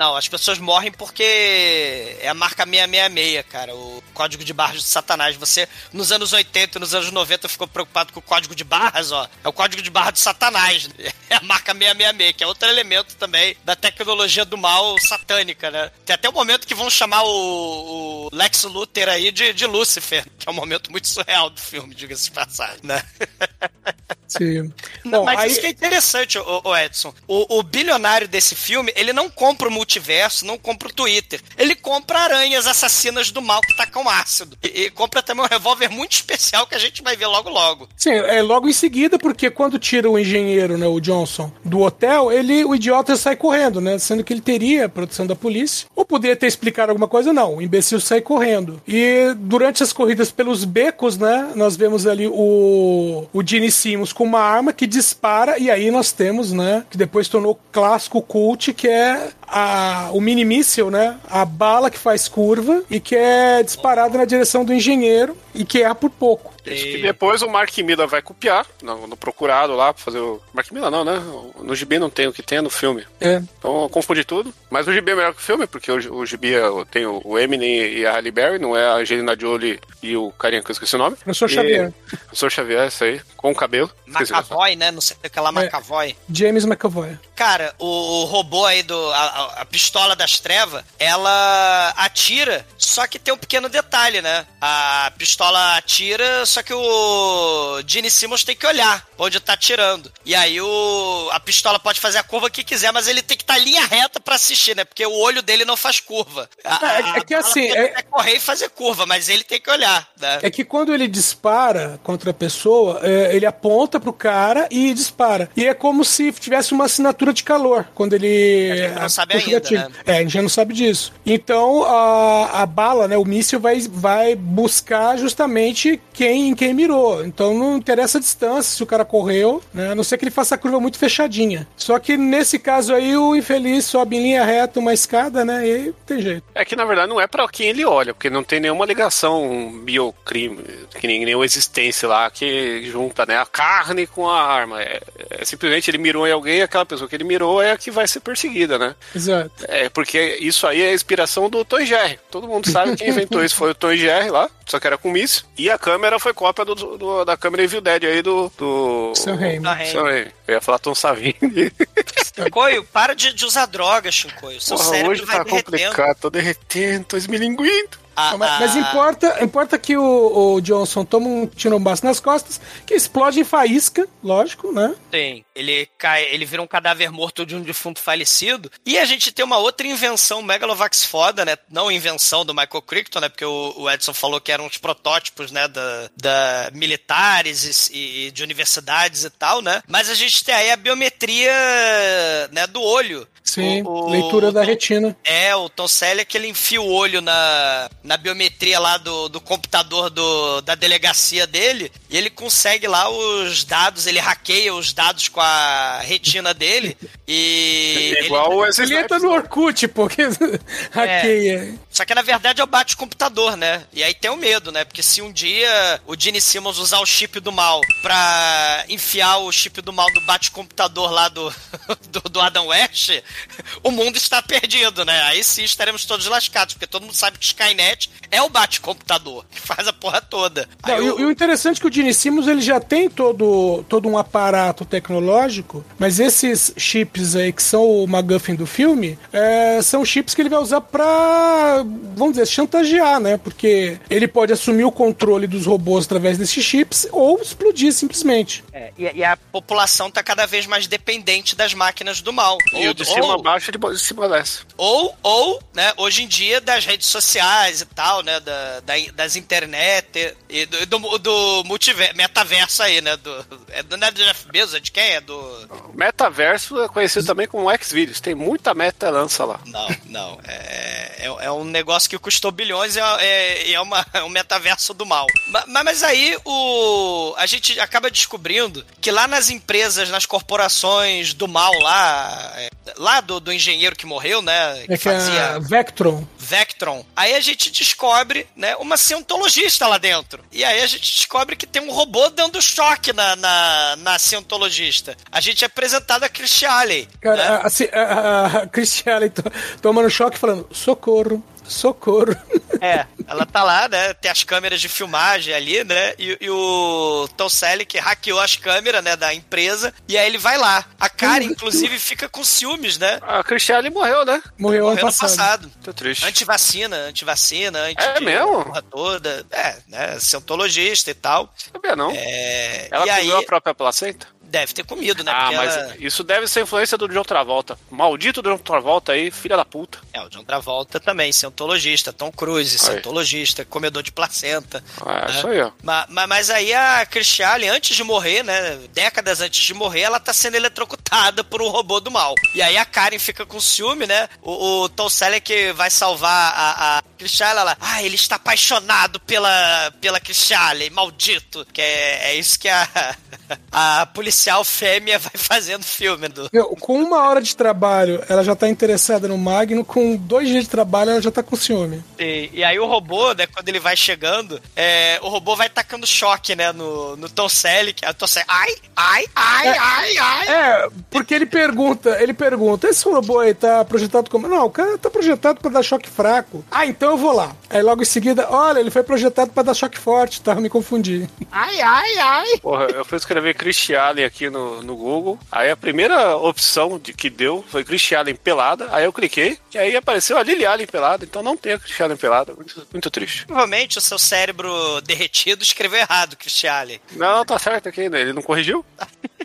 Não, as pessoas morrem porque é a marca 666, cara. O código de barras de Satanás. Você, nos anos 80 e nos anos 90, ficou preocupado com o código de barras, ó. É o código de barra de Satanás. É a marca 666, que é outro elemento também da tecnologia do mal satânica, né? Tem até o momento que vão chamar o, o Lex Luthor aí de, de Lúcifer, que é um momento muito surreal do filme, diga-se de passagem, né? Sim. Não, Bom, mas aí- isso que é interessante, o, Edson. O, o bilionário desse filme, ele não compra o multiverso, não compra o Twitter. Ele compra aranhas assassinas do mal que tacam ácido. E, e compra também um revólver muito especial que a gente vai ver logo logo. Sim, é logo em seguida, porque quando tira o engenheiro, né, o Johnson, do hotel, ele, o idiota sai correndo, né? Sendo que ele teria a proteção da polícia. Ou poderia ter explicado alguma coisa, não. O imbecil sai correndo. E durante as corridas pelos becos, né, nós vemos ali o, o Gene Simmons com uma arma que dispara, e aí nós temos, né, que depois tornou clássico cult, que é a, o mini míssil, né? A bala que faz curva e que é disparada na direção do engenheiro e que erra por pouco. Que depois o Mark Miller vai copiar no, no procurado lá pra fazer o. Mark Miller não, né? No gibi não tem o que tem no filme. É. Então eu confundi tudo. Mas o gibi é melhor que o filme, porque o, o gibi é- tem o, o Eminem e a Halle Berry, não é a Angelina Jolie e o carinha que eu esqueci o nome. Professor E- Xavier. Professor Xavier, isso aí. Com o cabelo. McAvoy, né? Não sei o que lá, McAvoy. James McAvoy. Cara, o, o robô aí do. A, a- a pistola das trevas, ela atira, só que tem um pequeno detalhe, né? A pistola atira, só que o Gene Simmons tem que olhar onde tá atirando. E aí o, a pistola pode fazer a curva que quiser, mas ele tem que estar tá linha reta pra assistir, né? Porque o olho dele não faz curva. A, É, é que assim, é- correr e fazer curva, mas ele tem que olhar, né? É que quando ele dispara contra a pessoa, é, ele aponta pro cara e dispara. E é como se tivesse uma assinatura de calor quando ele. A gente não sabe ainda, né? É, a gente já não sabe disso. Então a, a bala, né, o míssil vai, vai buscar justamente quem em quem mirou. Então não interessa a distância se o cara correu, né? A não ser que ele faça a curva muito fechadinha. Só que nesse caso aí o infeliz sobe em linha reta uma escada, né? E tem jeito. É que na verdade não é pra quem ele olha, porque não tem nenhuma ligação biocrime, que nem nenhuma existência lá que junta né, a carne com a arma. É, é simplesmente ele mirou em alguém e aquela pessoa que ele mirou é a que vai ser perseguida, né? Exato. É porque isso aí é a inspiração do Tom Jerry. Todo mundo sabe quem inventou isso foi o Tom Jerry lá, só que era com míssil. E a câmera foi cópia do, do- da câmera Evil Dead aí do. do Sam Raimi. Eu ia falar Tom Savini. Chicoio, para de, de usar droga, Chicoio. Seu Porra, cérebro hoje vai tá derretendo. complicado, tô derretendo, tô esmilinguindo. A- Mas, mas a- importa, importa que o, o Johnson toma um tirambaço nas costas, que explode em faísca, lógico, né? Tem. Ele cai, ele vira um cadáver morto de um defunto falecido. E a gente tem uma outra invenção Megalovax foda, né? Não invenção do Michael Crichton, né? Porque o, o Edson falou que eram os protótipos, né? Da, da militares e, e de universidades e tal, né? Mas a gente tem aí a biometria, né? Do olho. Sim, O- o- leitura da retina. É, o Tom Selleck, ele enfia o olho na, na biometria lá do, do computador do, da delegacia dele e ele consegue lá os dados, ele hackeia os dados com a retina dele e. É igual ele, o Wesley Ele entra no Orkut, porque hackeia. Só que na verdade é o bate-computador, né? E aí tem o medo, né? Porque se um dia o Gene Simmons usar o chip do mal pra enfiar o chip do mal do bate-computador lá do, do, do Adam West, o mundo está perdido, né? Aí sim estaremos todos lascados, porque todo mundo sabe que Skynet é o bate-computador, que faz a porra toda. Não, Aí e, o- e o interessante é que o Gene Simmons ele já tem todo, todo um aparato tecnológico, mas esses chips aí que são o MacGuffin do filme é, são chips que ele vai usar pra, vamos dizer, chantagear, né? Porque ele pode assumir o controle dos robôs através desses chips ou explodir simplesmente. É, e, e a população tá cada vez mais dependente das máquinas do mal. E o de cima abaixo, de cima desce. Ou, ou, né, hoje em dia, das redes sociais e tal, né, da, da- das internet e do, do, do multiverso, metaverso aí, né, do, é do, não é do Jeff Bezos, é de quem? É do... Metaverso é conhecido também como Xvideos. Tem muita meta lança lá. Não, não, é, é, é um negócio que custou bilhões e é, é, é uma, é um metaverso do mal. Ma- ma- Mas, aí, o, a gente acaba descobrindo que lá nas empresas, nas corporações do mal lá, é, lá do, do engenheiro que morreu, né, que É que a fazia... Vectron. Vectron. Aí a gente descobre, né, uma cientologista lá dentro. E aí a gente descobre que tem um robô dando choque na, na, na cientologista. A gente é apresentado a Chris Alley. Cara, né? a, a, a, to- tomando choque falando: socorro, socorro. É, ela tá lá, né? Tem as câmeras de filmagem ali, né? E, e o Tom Selleck hackeou as câmeras, né, da empresa. E aí ele vai lá. A Karen, inclusive, fica com ciúmes, né? A Cristiane morreu, né? Morreu ano Morreu no passado. passado. Tô triste. Antivacina, antivacina, anti É mesmo? toda. É, né? Cientologista e tal. Sabia não. É, Ela e aí a própria placenta? Deve ter comido, né? ah, mas ela- isso deve ser influência do John Travolta. Maldito John Travolta aí, filha da puta. É, o John Travolta também, cientologista, Tom Cruise, Aí. cientologista, comedor de placenta. É, né? isso aí, ó. Ma- ma- Mas, aí a Christiane, antes de morrer, né? Décadas antes de morrer, ela tá sendo eletrocutada por um robô do mal. E aí a Karen fica com ciúme, né? O, o Tom Selleck vai salvar a, a Christiane, ela, ah, ele está apaixonado pela, pela Christiane, maldito. Que é, é isso que a, a policial fêmea vai fazer no filme do, Meu, com uma hora de trabalho, ela já tá interessada no Magno, com dois dias de trabalho, ela já tá com ciúme. E, e aí o robô, né, quando ele vai chegando, é, o robô vai tacando choque, né, no, no Tom Selleck. A Tom Selleck, ai, ai, ai, É. ai, ai. É, porque ele pergunta, ele pergunta, esse robô aí tá projetado como. Não, o cara tá projetado pra dar choque fraco. Ah, então eu vou lá. Aí logo em seguida, olha, ele foi projetado pra dar choque forte, tá? Me confundi. Ai, ai, ai. Porra, eu fui escrever Christiane aqui no, no Google. Aí a primeira opção de, que deu foi Christiane pelada. Aí eu cliquei e aí apareceu a Lily Allen pelada. Então não tem a Christiane pelada. Muito, muito triste. Provavelmente o seu cérebro derretido escreveu errado, Christiane. Não, tá certo aqui, né? Ele não corrigiu?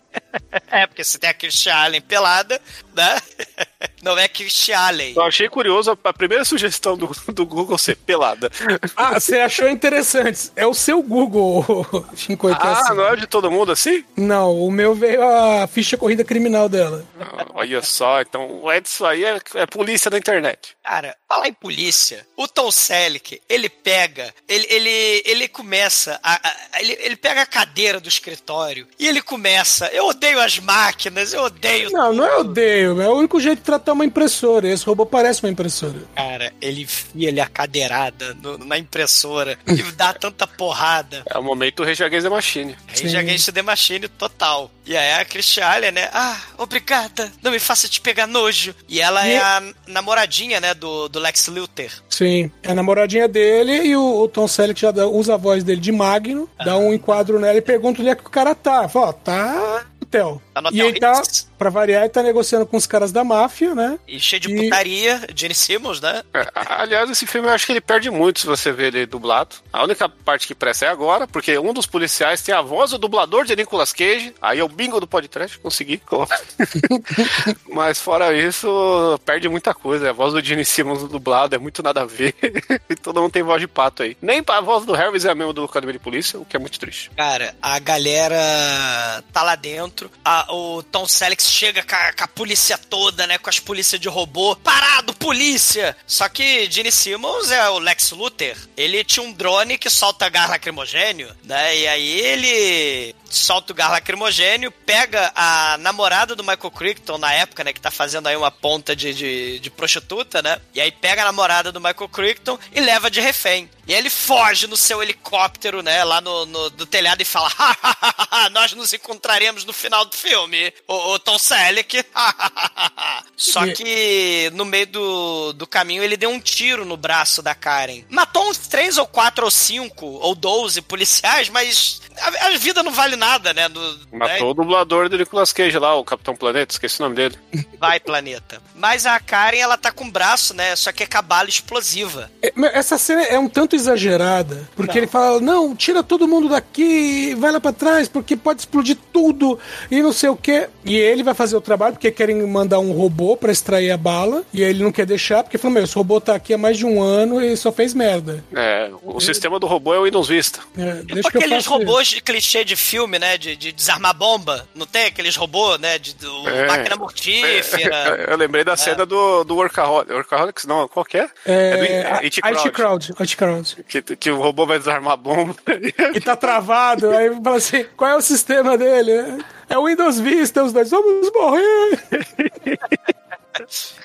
É, porque você tem a Christiane pelada, né? Não é Christiane. Eu achei curioso a, primeira sugestão do, do Google ser pelada. Ah, você achou interessante. É o seu Google, que é Ah, assim. não é de todo mundo assim? Não, o meu veio a ficha corrida criminal dela. Ah, Olha só, então o Edson aí é, é polícia da internet. Cara, falar em polícia, o Tom Selleck, ele pega, ele, ele, ele começa, a, a- ele, ele pega a cadeira do escritório e ele começa, eu odeio as máquinas, eu odeio Não, tudo. não é odeio, é o único jeito de tratar uma impressora. Esse robô parece uma impressora. Cara, ele enfia ali a cadeirada no- na impressora e dá tanta porrada. É o momento Rage Against the Machine. Rage Against the Machine total. E aí a Christiane, né? Ah, obrigada, não me faça te pegar nojo. E ela E- é a namoradinha, né, do, do Lex Luthor. Sim, é a namoradinha dele e o, o Tom Selleck já dá- usa a voz dele de Magno, dá um enquadro nela e pergunta onde é que o cara tá. Fala, ó, tá hotel. Tá no e hotel ele tá, pra variar, ele tá negociando com os caras da máfia, né? E cheio de E- putaria, Gene Simmons, né? É, aliás, esse filme eu acho que ele perde muito se você ver ele dublado. A única parte que presta é agora, porque um dos policiais tem a voz do dublador de Nicolas Cage. Aí é o bingo do podcast, consegui. Mas fora isso, perde muita coisa. A voz do Gene Simmons dublado é muito nada a ver. e todo mundo tem voz de pato aí. Nem a voz do Harris é a mesma do Academia de Polícia, o que é muito triste. Cara, a galera tá lá dentro A- o Tom Selleck chega com a, com a polícia toda, né? Com as polícias de robô. Parado, polícia! Só que Gene Simmons é o Lex Luthor. Ele tinha um drone que solta gás lacrimogênio, né? E aí ele solta o gás lacrimogênio, pega a namorada do Michael Crichton na época, né? Que tá fazendo aí uma ponta de, de, de prostituta, né? E aí pega a namorada do Michael Crichton e leva de refém. E aí ele foge no seu helicóptero, né? Lá no, no do telhado e fala: "Hahaha, Nós nos encontraremos no final do filme. O, o Tom Selleck. Só que no meio do, do caminho ele deu um tiro no braço da Karen. Matou uns três ou quatro ou cinco ou doze policiais, mas a, a vida não vale nada, né? No, né? Matou o dublador do Nicolas Cage lá, o Capitão Planeta, esqueci o nome dele. Vai, planeta. Mas a Karen, ela tá com o braço, né? Só que é cabala explosiva. É, Essa cena é um tanto exagerada, porque ele fala, não, tira todo mundo daqui, vai lá pra trás, porque pode explodir tudo e não sei o quê. E ele vai fazer o trabalho, porque querem mandar um robô pra extrair a bala, e aí ele não quer deixar, porque falou, meu, esse robô tá aqui há mais de um ano e só fez merda. É, o sistema do robô é o Windows Vista. É, Tipo deixa que eu faço robôs de clichê de filme, né? De, de desarmar bomba. Não tem aqueles robôs, né? De, do, É. máquina mortífera. Eu lembrei da cena do, do Workaholics. Workaholics, não, qual que é? É, do a- It IT Crowd. Crowd. IT Crowd. Que, que o robô vai desarmar a bomba. E tá travado, aí fala assim, qual é o sistema dele? É o Windows Vista, os dois, vamos morrer.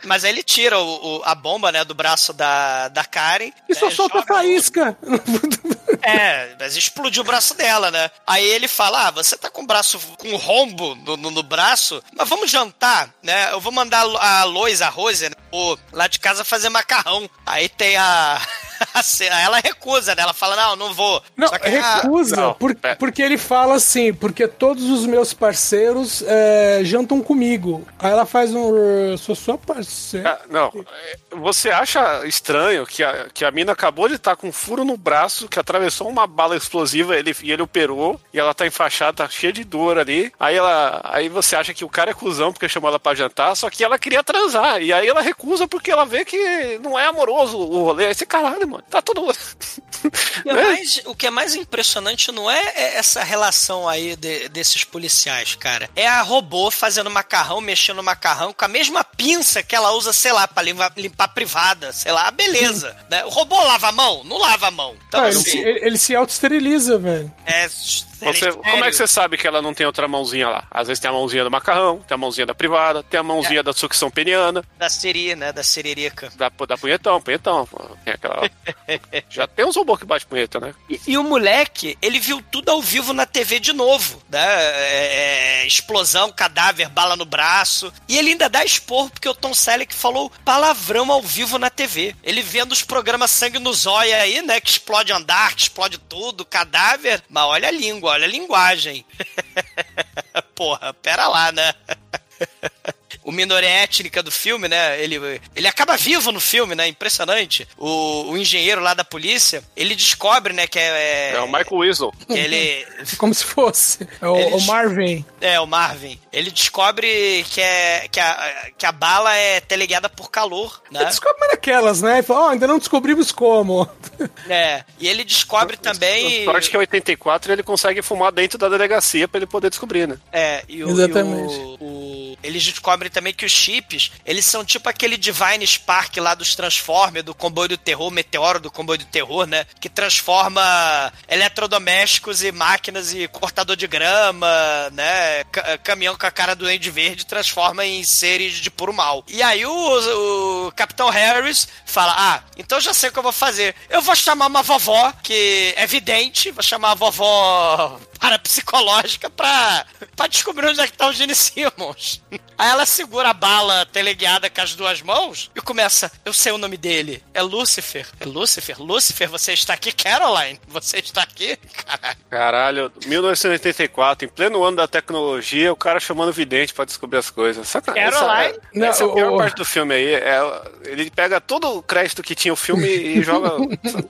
Mas aí ele tira o, o- a bomba, né? Do braço da, da Karen. E só é, solta joga- faísca. É, mas explodiu o braço dela, né? Aí ele fala: Ah, você tá com o braço com rombo no, no- no braço, mas vamos jantar, né? Eu vou mandar a Lois, a Rose, né, o- lá de casa fazer macarrão. Aí tem a. a cena- ela recusa, né? Ela fala: Não, não vou. Não, Só que recusa, não, por- pera. porque ele fala assim, porque todos os meus parceiros é, jantam comigo. Aí ela faz um, "Eu sou sua parceira. Ah, não, é, você acha estranho que a, que a mina acabou de estar com um furo no braço, que atravessou uma bala explosiva ele, e ele operou, e ela tá enfaixada, tá cheia de dor ali. Aí ela. Aí você acha que o cara é cuzão porque chamou ela pra jantar, só que ela queria transar. E aí ela recusa porque ela vê que não é amoroso o rolê. Esse caralho, mano. Tá tudo. O que é mais, o que é mais impressionante não é é essa relação aí de- desses policiais, cara. É a robô fazendo macarrão, mexendo no macarrão com a mesma pinça que ela usa, sei lá, pra limpar, limpar privada, sei lá, beleza. Né? O robô lava a mão? Não lava a mão. Então, Ah, ele, assim, se- ele- ele se auto-esteriliza, velho. é. Você, como é que você sabe que ela não tem outra mãozinha lá? Às vezes tem a mãozinha do macarrão, tem a mãozinha da privada, tem a mãozinha da sucção peniana, Da Siri, né? Da Siririca. da, da punhetão, punhetão. Tem aquela... Já tem uns robôs que bate punheta, né? E, e o moleque, ele viu tudo ao vivo na TV de novo, né? É, é, explosão, cadáver, bala no braço. E ele ainda dá expor porque o Tom Selleck falou palavrão ao vivo na TV. Ele vendo os programas Sangue no Zóia aí, né? Que explode andar, que explode tudo, cadáver. Mas olha a língua, olha a linguagem. Porra, pera lá, né? O minoria étnica do filme, né? Ele, ele acaba vivo no filme, né? Impressionante. O, o engenheiro lá da polícia, ele descobre, né, que é. É o Michael Weasel. ele. Como se fosse. É o, Eles- o Marvin. É, o Marvin. Ele descobre que, é, que, a, que a bala é teleguiada por calor, né? Descobre naquelas, né? E fala, ó, ainda não descobrimos como. É. E ele descobre também. Sorte que é 84 ele consegue fumar dentro da delegacia pra ele poder descobrir, né? É, e o, Exatamente. e o- o- eles descobrem também que os chips, eles são tipo aquele Divine Spark lá dos Transformers, do comboio do terror, meteoro do comboio do terror, né? Que transforma eletrodomésticos e máquinas e cortador de grama, né? Ca- caminhão com a cara do Andy Verde transforma em seres de puro mal. E aí o, o Capitão Harris fala: Ah, então já sei o que eu vou fazer. Eu vou chamar uma vovó, que é vidente, vou chamar a vovó parapsicológica pra, pra descobrir onde é que tá o Gene Simmons. Aí ela segura a bala teleguiada com as duas mãos e começa, eu sei o nome dele, é Lucifer. É Lucifer? Lucifer, você está aqui? Caroline, você está aqui? Caralho. Caralho, 1984, em pleno ano da tecnologia, o cara chamando vidente pra descobrir as coisas. Saca, Caroline? Essa, é- essa é a Não, pior o- parte do filme aí. É, ele pega todo o crédito que tinha o filme e joga.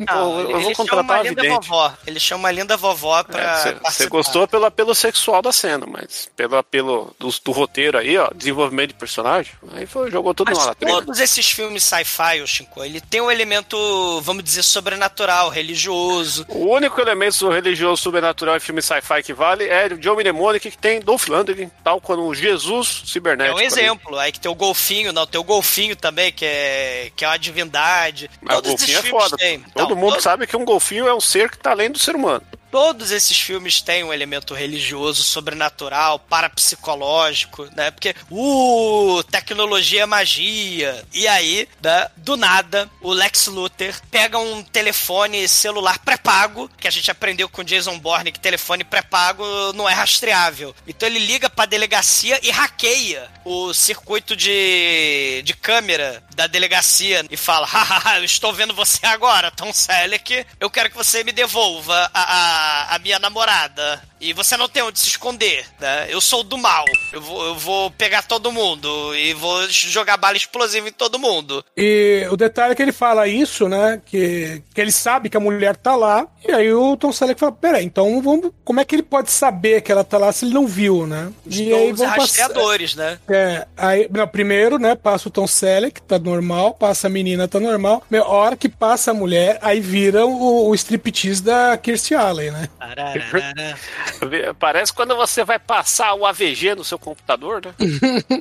Não, eu ele vou chama contratar uma linda vidente. vovó. Ele chama uma linda vovó pra. É, Você gostou pelo apelo sexual da cena, mas pelo apelo do, do roteiro aí, Aí, ó, desenvolvimento de personagem. Aí foi, jogou tudo Mas na todos esses filmes sci-fi, o Shinko, ele tem um elemento, vamos dizer, sobrenatural, religioso. O único elemento religioso sobrenatural em filme sci-fi que vale é o John Mnemonic, que tem Dolph Lundgren, tal quando o Jesus É cibernético. um exemplo. Aí que tem o golfinho, não, tem o golfinho também, que é, que é uma divindade. Mas o Todos golfinho é foda. têm. Todo Então, mundo to- sabe que um golfinho é um ser que tá além do ser humano. Todos esses filmes têm um elemento religioso, sobrenatural, parapsicológico, né? Porque, uh, tecnologia é magia. E aí, né, do nada, o Lex Luthor pega um telefone celular pré-pago, que a gente aprendeu com Jason Bourne que telefone pré-pago não é rastreável. Então ele liga pra delegacia e hackeia o circuito de, de câmera da delegacia e fala: hahaha, eu estou vendo você agora, Tom Selleck, eu quero que você me devolva a, a, a minha namorada. E você não tem onde se esconder, né? Eu sou do mal. Eu vou, eu vou pegar todo mundo e vou jogar bala explosiva em todo mundo. E o detalhe é que ele fala isso, né? Que, que ele sabe que a mulher tá lá. E aí o Tom Selleck fala: Peraí, então vamos. Como é que ele pode saber que ela tá lá se ele não viu, né? E aí vão passar. rastreadores, né? É, aí, não, primeiro, né, passa o Tom Selleck, tá normal, passa a menina, tá normal. Meu, a hora que passa a mulher, aí vira o, o striptease da Kirstie Alley, né? Arararara, Parece quando você vai passar o AVG no seu computador, né?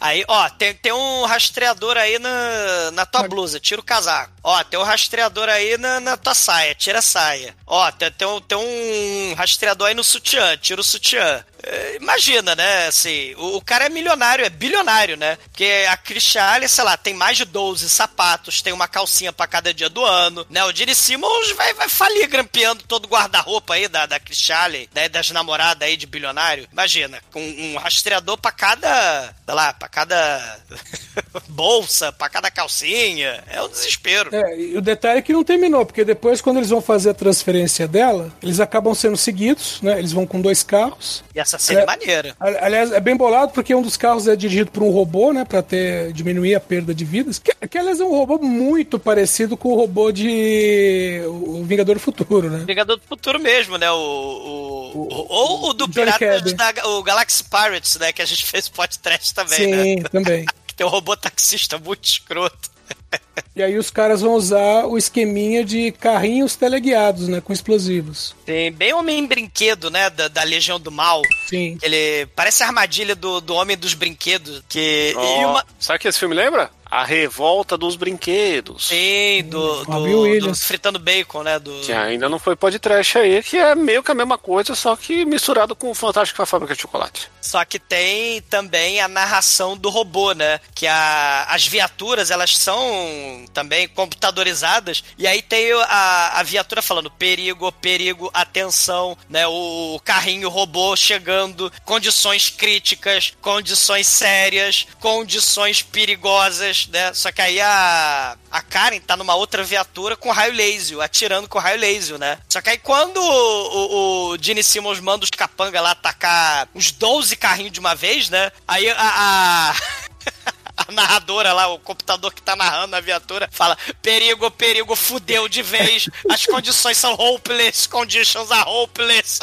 Aí, ó, tem, tem um rastreador aí na, na tua blusa, tira o casaco. Ó, tem um rastreador aí na, na tua saia, tira a saia. Ó, tem, tem, um, tem um rastreador aí no sutiã, tira o sutiã. É, Imagina, né? Assim, o, o cara é milionário, é bilionário, né? Porque a Christian Allen, sei lá, tem mais de 12 sapatos, tem uma calcinha pra cada dia do ano, né? O Gene Simmons vai, vai falir grampeando todo o guarda-roupa aí da, da Christian Allen, né? Das namoradas aí de bilionário. Imagina, com um rastreador pra cada, sei lá, pra cada bolsa, pra cada calcinha. É um desespero. É, e o detalhe é que não terminou, porque depois, quando eles vão fazer a transferência dela, eles acabam sendo seguidos, né? Eles vão com dois carros. E essa cena é, É. maneira. Ali- Aliás, é bem bolado porque um dos carros é dirigido por um robô, né? Pra ter, diminuir a perda de vidas. Que, que aliás, é um robô muito parecido com o robô de. O Vingador do Futuro, né? Vingador do Futuro mesmo, né? O, o, o- ou o do Piratas da o Galaxy Pirates, né? Que a gente fez podcast também, Sim, né? também. Que tem um robô taxista muito escroto. E aí os caras vão usar o esqueminha de carrinhos teleguiados, né? Com explosivos. Tem bem homem brinquedo, né? Da, da Legião do Mal. Sim. Ele parece a armadilha do, do Homem dos Brinquedos. Que. e Ó, uma. Sabe o que esse filme lembra? A Revolta dos Brinquedos. Sim, do, Robin do, do. Fritando Bacon, né? Do, Que ainda não foi podcast aí, que é meio que a mesma coisa, só que misturado com o Fantástico com a Fábrica de Chocolate. Só que tem também a narração do robô, né? Que a, as viaturas, elas são também computadorizadas. E aí tem a, a viatura falando perigo, perigo, atenção, né? O, carrinho robô chegando, condições críticas, condições sérias, condições perigosas, né? Só que aí a, a Karen tá numa outra viatura com raio laser, atirando com raio laser, né? Só que aí quando o, o, o Gene Simmons manda os capanga lá atacar uns 12 carrinhos de uma vez, né? Aí a. a... A narradora lá, o computador que tá narrando a viatura, fala: perigo, perigo, fudeu de vez. As condições são hopeless, conditions are hopeless.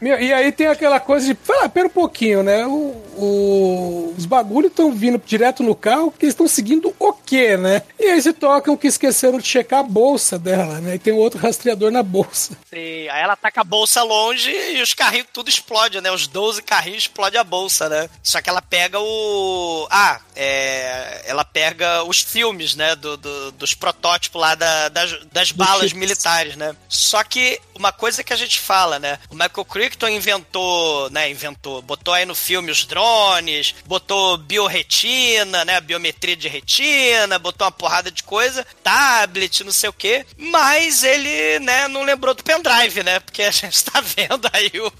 Meu, E aí tem aquela coisa de. Ah, pera um pouquinho, né? O, o- os bagulhos estão vindo direto no carro porque eles estão seguindo o quê, né? E aí se tocam que esqueceram de checar a bolsa dela, né? E tem outro rastreador na bolsa. E aí ela taca a bolsa longe e os carrinhos tudo explode, né? Os 12 carrinhos explodem a bolsa, né? Só que ela pega o. Ah, é. Ela pega os filmes, né? Do, do- dos protótipos lá da- das, das balas militares, né? Só que uma coisa que a gente fala, né? O Michael Crichton inventou, né? Inventou, botou aí no filme os drones, botou biorretina, né? Biometria de retina, botou uma porrada de coisa, tablet, não sei o quê. Mas ele, né, não lembrou do pendrive, né? Porque a gente tá vendo aí o.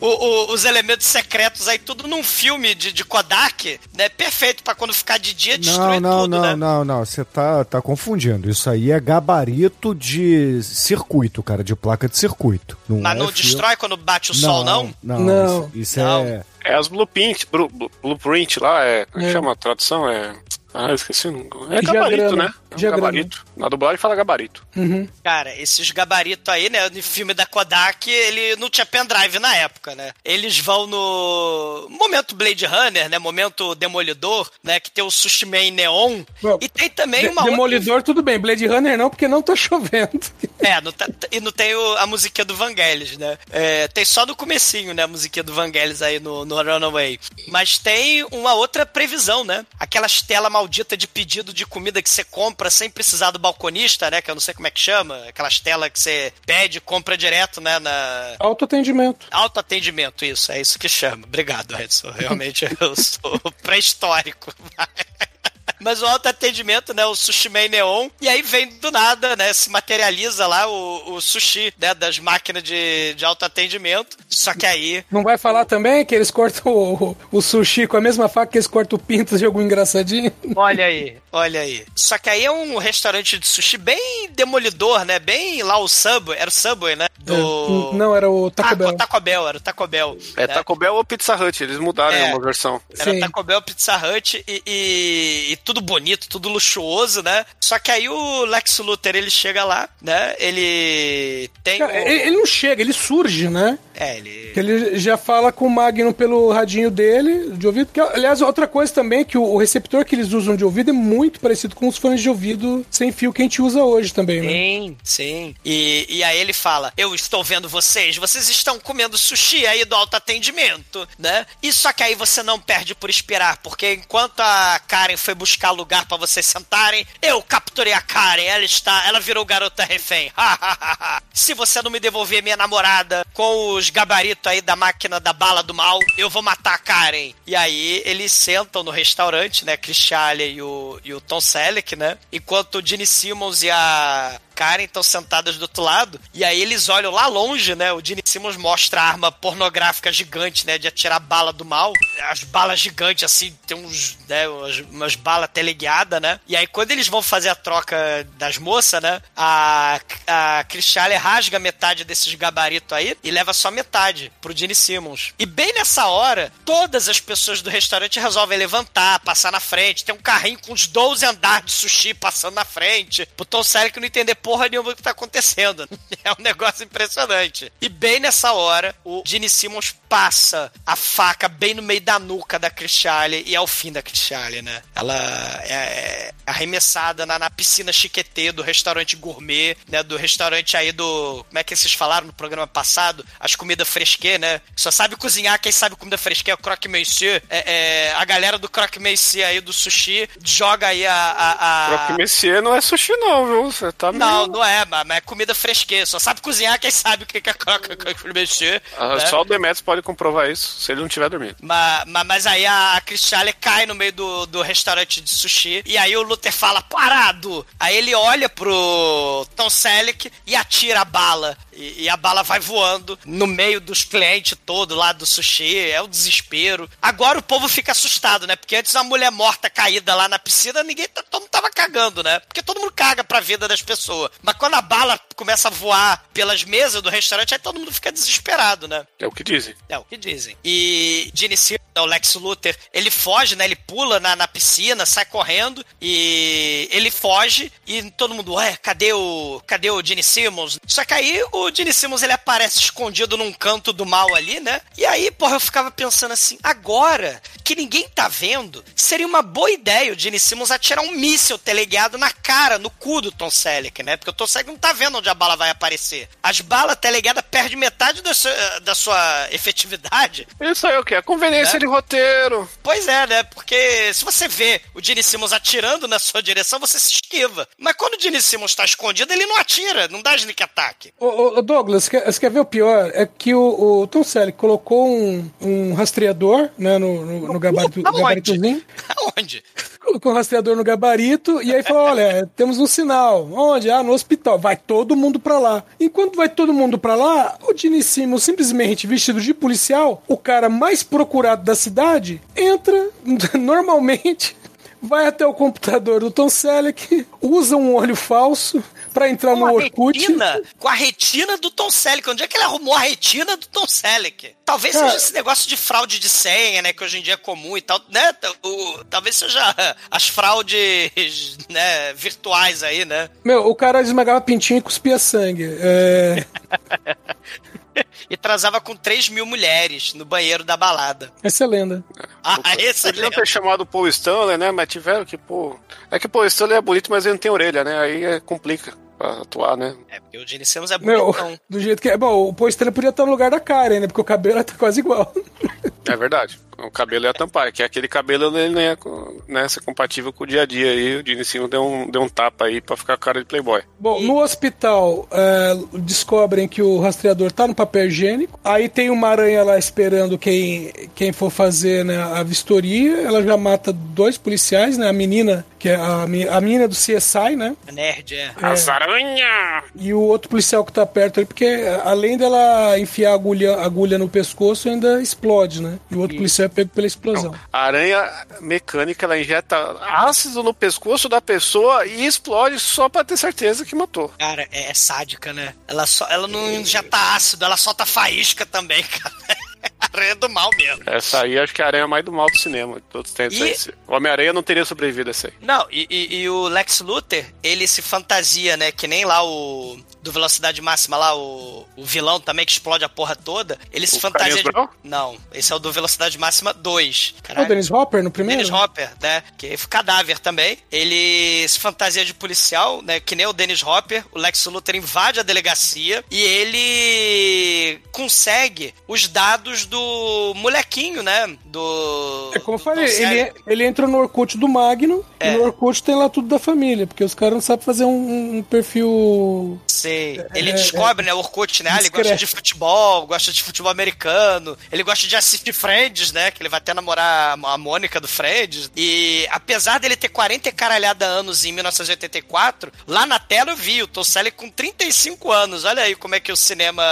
o- o- os elementos secretos aí, tudo num filme de, de Kodak, né? Perfeito pra quando ficar de dia Não, destruir não, tudo, não, né? não, não. Você tá, tá confundindo. Isso aí é gabarito de circuito, cara, de placa de circuito. Não Mas é não fio- destrói quando bate o sol, não? Não, Não. Isso, isso Não. é. É as blueprint, blu- blu- blueprint lá, é. Como é É. que chama a tradução? É. Ah, eu esqueci. o- É Diagrama. gabarito, né? É um gabarito. Na dublagem fala gabarito. Uhum. Cara, esses gabaritos aí, né? No filme da Kodak, ele não tinha pendrive na época, né? Eles vão no momento Blade Runner, né? Momento Demolidor, né? Que tem o Sushi Man Neon. Bom, E tem também De- uma outra... Demolidor, tudo bem. Blade Runner não, porque não tá chovendo. É, não tá- e não tem o- a musiquinha do Vangelis, né? É, tem só no comecinho, né? A musiquinha do Vangelis aí no, no Runaway. Mas tem uma outra previsão, né? Aquelas tela maldita de pedido de comida que você compra sem precisar do balconista, né? Que eu não sei como é que chama. Aquelas telas que você pede e compra direto, né? Na... Autoatendimento. Autoatendimento, isso, é isso que chama. Obrigado, Edson. Realmente eu sou pré-histórico. Mas o autoatendimento, né? O Sushi Man Neon. E aí vem do nada, né? Se materializa lá o, o sushi, né? Das máquinas de, de autoatendimento. Só que aí. Não vai falar também que eles cortam o, o sushi com a mesma faca que eles cortam o pinto de algum engraçadinho? Olha aí, olha aí. Só que aí é um restaurante de sushi bem demolidor, né? Bem lá o Subway. Era o Subway, né? Do. É, Não, era o Taco Ah, Bell. Taco Bell, era o Taco Bell. É né? Taco Bell ou Pizza Hut, eles mudaram É. em uma versão. Era Sim. Taco Bell, Pizza Hut e, e- e tudo bonito, tudo luxuoso, né? Só que aí o Lex Luthor, ele chega lá, né? Ele tem... Cara, o- ele, não chega, ele surge, né? É, ele... Ele já fala com o Magnum pelo radinho dele, de ouvido. Que, aliás, outra coisa também é que o, receptor que eles usam de ouvido é muito parecido com os fones de ouvido sem fio que a gente usa hoje também, né? Sim, sim. E, e aí ele fala: Eu estou vendo vocês, vocês estão comendo sushi aí do autoatendimento, né? E só que aí você não perde por esperar, porque enquanto a Karen foi buscar lugar pra vocês sentarem, eu capturei a Karen, ela está, ela virou garota refém. Se você não me devolver minha namorada com os gabaritos aí da máquina da bala do mal, eu vou matar a Karen. E aí eles sentam no restaurante, né? Chris Charlie e o, e o Tom Selleck, né? Enquanto o Gene Simmons e a Karen estão sentadas do outro lado. E aí eles olham lá longe, né? O Gene Simmons mostra a arma pornográfica gigante, né? De atirar bala do mal. As balas gigantes, assim, tem uns, né? Umas, umas balas teleguiadas, né? E aí quando eles vão fazer a troca das moças, né? A, a Chris Charlie rasga metade desses gabaritos aí e leva só metade pro Gene Simmons. E bem nessa hora, todas as pessoas do restaurante resolvem levantar, passar na frente. Tem um carrinho com uns 12 andares de sushi passando na frente. Pro Tom Selleck não entender porra nenhuma que tá acontecendo. É um negócio impressionante. E bem nessa hora, o Gene Simmons passa a faca bem no meio da nuca da Chris Charlie e é o fim da Chris Charlie, né? Ela é arremessada na, na piscina chiquetê do restaurante gourmet, né? Do restaurante aí do... Como é que vocês falaram no programa passado? As comidas fresquê, né? Só sabe cozinhar quem sabe comida fresquê é o croque monsieur. É, é, a galera do croque monsieur aí do sushi joga aí a... a, a... Croque Messier não é sushi, não, viu? Você tá Não, meio- não é, mas mas é comida fresquê. Só sabe cozinhar quem sabe o que é monsieur. Ah, né? Só o Demetrius pode comprovar isso, se ele não estiver dormindo. Ma- ma- Mas, aí a Cristiane cai no meio do, do restaurante de sushi. E aí o Luther fala, parado! Aí ele olha pro Tom Selleck e atira a bala. E, e a bala vai voando no meio dos clientes todo lá do sushi. É o desespero. Agora o povo fica assustado, né? Porque antes a mulher morta caída lá na piscina, ninguém tá- todo mundo tava cagando, né? Porque todo mundo caga pra vida das pessoas. Mas quando a bala começa a voar pelas mesas do restaurante, aí todo mundo fica desesperado, né? É o que dizem. É o que dizem. E Gene Simmons, o Lex Luthor, ele foge, né? Ele pula na, na piscina, sai correndo e ele foge e todo mundo, ué, cadê o, cadê o Gene Simmons? Só que aí o Gene Simmons ele aparece escondido num canto do mal ali, né? E aí, porra, eu ficava pensando assim, agora que ninguém tá vendo, seria uma boa ideia o Gene Simmons atirar um míssil teleguiado na cara, no cu do Tom Selleck, né? Porque o Tom Selleck não tá vendo onde a bala vai aparecer. As balas teleguadas perdem metade da sua, da sua efetividade. Isso aí é o quê? A conveniência Né? de roteiro. Pois é, né? Porque se você vê o Gene Simmons atirando na sua direção, você se esquiva. Mas quando o Gene Simmons tá escondido, ele não atira, não dá sneak attack. Ô, ô, Douglas, quer- você quer ver o pior? É que o, o Tom Selleck colocou um, um rastreador né, no, no, no gabarito, Aonde? gabaritozinho. Aonde? Colocou um rastreador no gabarito e aí falou: olha, temos um sinal. Onde? Ah, no hospital. Vai todo mundo pra lá. Enquanto vai todo mundo pra lá, o Gene Simmons, simplesmente vestido de policial, o cara mais procurado da cidade, entra normalmente. vai até o computador do Tom Selleck, usa um olho falso pra entrar Com no Orkut. retina, com a retina do Tom Selleck. Onde é que ele arrumou a retina do Tom Selleck? Talvez Cara- seja esse negócio de fraude de senha, né? Que hoje em dia é comum e tal, né? O, talvez seja as fraudes, né, virtuais aí, né? Meu, o cara esmagava pintinho e cuspia sangue. É, E transava com 3 mil mulheres no banheiro da balada. essa é lenda. Ah, esse Podiam ter chamado o Paul Stanley, né? Mas tiveram que, pô. É que o Paul Stanley é bonito, mas ele não tem orelha, né? Aí é, complica pra atuar, né? É, porque o Gene Simmons é Meu, bonitão. do jeito que é. Bom, o Poestrela podia estar no lugar da Karen, né? Porque o cabelo tá quase igual. É verdade. O cabelo ia tampar, que aquele cabelo ele não ia né, ser compatível com o dia a dia aí. O Simmons deu um, deu um tapa aí pra ficar com a cara de playboy. Bom, no hospital é, descobrem que o rastreador tá no papel higiênico. Aí tem uma aranha lá esperando quem, quem for fazer né, a vistoria. Ela já mata dois policiais, né? A menina, que é a, a menina do CSI, né? Nerd, é. As aranha! E o outro policial que tá perto ali, porque além dela enfiar a agulha, agulha no pescoço, ainda explode, né? E o outro policial é pego pela explosão. A aranha mecânica, ela injeta ácido no pescoço da pessoa e explode só pra ter certeza que matou. Cara, é, é sádica, né? Ela, só, ela não injeta ácido, ela solta faísca também, cara. Aranha do mal mesmo. Essa aí acho que é a aranha mais do mal do cinema. Todos têm E- O Homem-Aranha não teria sobrevivido a essa aí. Não, e, e- e o Lex Luthor, ele se fantasia, né? Que nem lá o. Do Velocidade Máxima lá, o, o vilão também que explode a porra toda. Ele se O fantasia de. Não, esse é o do Velocidade Máxima 2. É o Dennis Hopper no primeiro? Dennis Hopper, né? Que é cadáver também. Ele se fantasia de policial, né? Que nem o Dennis Hopper. O Lex Luthor invade a delegacia e ele consegue os dados do molequinho, né? Do. É como eu falei, ele, ele entra no Orkut do Magno É. e no Orkut tem lá tudo da família, porque os caras não sabem fazer um, um perfil. Sei. Ele É, descobre, né, o Orkut, né? Ele gosta de futebol, gosta de futebol americano. Ele gosta de assistir Friends, né? Que ele vai até namorar a Mônica do Friends. E apesar dele ter 40 e caralhada anos em 1984, lá na tela eu vi o Tom Selleck com 35 anos. Olha aí como é que o cinema.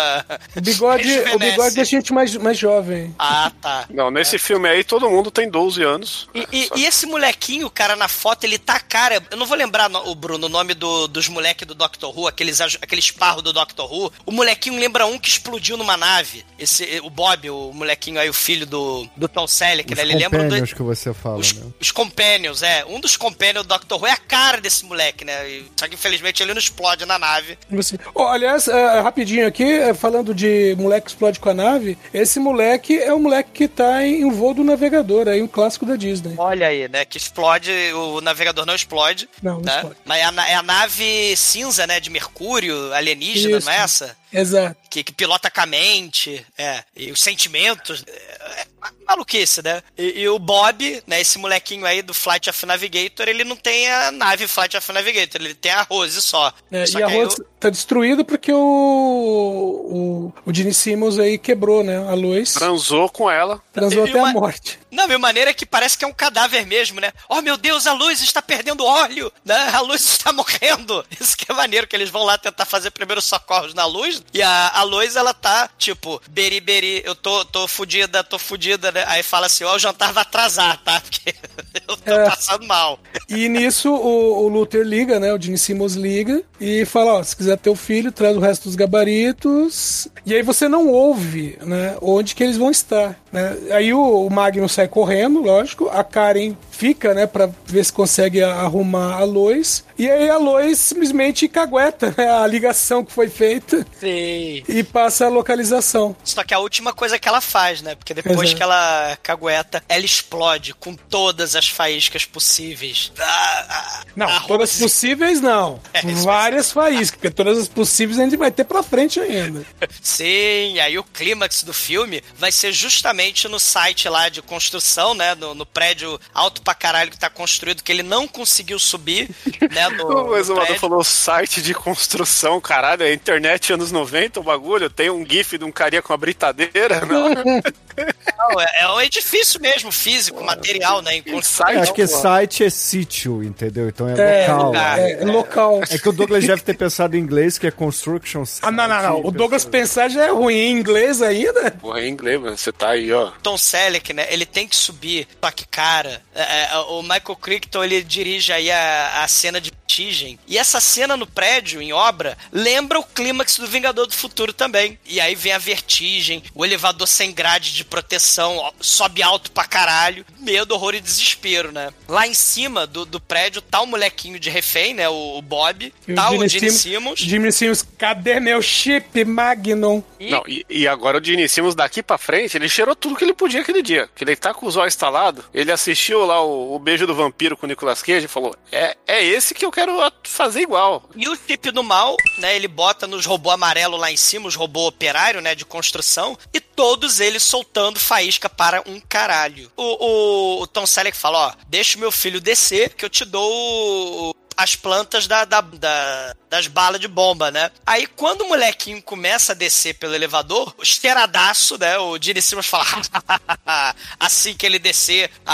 O bigode, o bigode deixa a gente mais, mais jovem. Ah, tá. Não, nesse filme aí todo mundo tem 12 anos. E, e- e esse molequinho, cara, na foto, ele tá cara. Eu não vou lembrar, o Bruno, o nome do- dos moleques do Doctor Who, aqueles, aj- aqueles parros do Doctor Who. O molequinho lembra um que explodiu numa nave. Esse, o Bob, o molequinho aí, o filho do, do Tom Selleck, Os né? Ele lembra do. companions que você fala, Os, né? os Companions, é. Um dos Companions do Doctor Who é a cara desse moleque, né? E- Só que infelizmente ele não explode na nave. Você... Oh, aliás, é, rapidinho aqui, é, falando de moleque que explode com a nave, esse moleque é o moleque que tá em um voo do navegador, aí um clássico da Disney. Olha aí, né? Que explode, o navegador não explode. Não, não né? explode. Mas é a, é a nave cinza, né? De Mercúrio, alienígena, Isso. não é essa? Exato. que, que pilota com a mente, é, e os sentimentos. É, é maluquice, né? E, e o Bob, né, esse molequinho aí do Flight of Navigator, ele não tem a nave Flight of Navigator, ele tem a Rose só. É, Só e a Rose tá destruída porque o, o, o Gene Simmons aí quebrou, né? A luz. Transou com ela. Transou E até uma- a morte. Não, meu maneira é que parece que é um cadáver mesmo, né? Oh, meu Deus, a luz está perdendo óleo, né? A luz está morrendo. Isso que é maneiro, que eles vão lá tentar fazer primeiros socorros na luz. E a, a luz, ela tá, tipo, beri, beri, eu tô, tô fudida, tô fudida, né? Aí fala assim, ó, o jantar vai atrasar, tá? Porque eu tô É. passando mal. E nisso o, o Luther liga, né? O Gene Simmons liga e fala: Ó, se quiser ter o filho, traz o resto dos gabaritos. E aí você não ouve, né? Onde que eles vão estar, né? Aí o, o Magnus sai correndo, lógico. A Karen fica, né? Pra ver se consegue arrumar a Lois. E aí a Lois simplesmente cagueta né, a ligação que foi feita Sim. e passa a localização. Só que a última coisa que ela faz, né? Porque depois Exato. que ela cagueta, ela explode com todas as faíscas possíveis. Ah, ah, Não, a todas Rose- possíveis não. É, Várias faíscas, porque todas as possíveis a gente vai ter pra frente ainda. Sim, aí o clímax do filme vai ser justamente no site lá de construção, né? No, no prédio alto pra caralho que tá construído, que ele não conseguiu subir, né? No, O no exumador prédio. falou site de construção, caralho, é internet anos 90 o bagulho, tem um gif de um carinha com uma britadeira, não? Não, é, é um edifício mesmo, físico, material, né? em construção. Eu acho que site é sítio, entendeu? Então é, É, local. lugar. É, é local. É que o Douglas deve ter pensado em inglês, que é construction site. Ah, não, não, não. O Douglas pensar já é ruim em inglês ainda. Porra, é inglês, mano. Você tá aí, ó. Tom Selleck, né? Ele tem que subir. Só que, cara, é, é, o Michael Crichton, ele dirige aí a, a cena de vertigem. E essa cena no prédio, em obra, lembra o clímax do Vingador do Futuro também. E aí vem a vertigem, o elevador sem grade de proteção, ó, sobe alto pra caralho. Medo, horror e desespero, né? Lá em cima do, do prédio tá o molequinho de refém, né? O, o Bob. E tá o Gene Gene Sim- Simmons. Jimmy Simmons, cadê meu chip Magnum? E- Não, e, e agora o Gene Simmons daqui pra frente, ele cheirou tudo que ele podia aquele dia. Que ele tá com os olhos instalados. Ele assistiu lá o, o Beijo do Vampiro com o Nicolas Cage e falou: é, é esse que eu quero fazer igual. E o chip do mal, né? Ele bota nos robô amarelo lá em cima, os robô operário, né? De construção. E todos eles soltando faísca para um caralho. O, o, o Tom Selleck fala, ó, deixa o meu filho descer que eu te dou as plantas da, da- da- das balas de bomba, né? Aí quando o molequinho começa a descer pelo elevador, o esteiradaço, né? O Gene Simmons fala, assim que ele descer, a-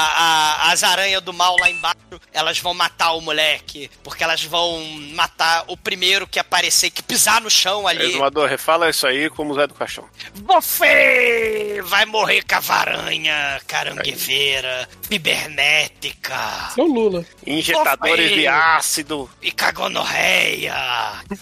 a- as aranhas do mal lá embaixo, elas vão matar o moleque, porque elas vão matar o primeiro que aparecer, que pisar no chão ali. Exumador, refala isso aí como o Zé do Caixão. Você vai morrer cavaranha, caranguejeira, cibernética É o Lula. Injetadores de aí. Ácido. e cagonorreia.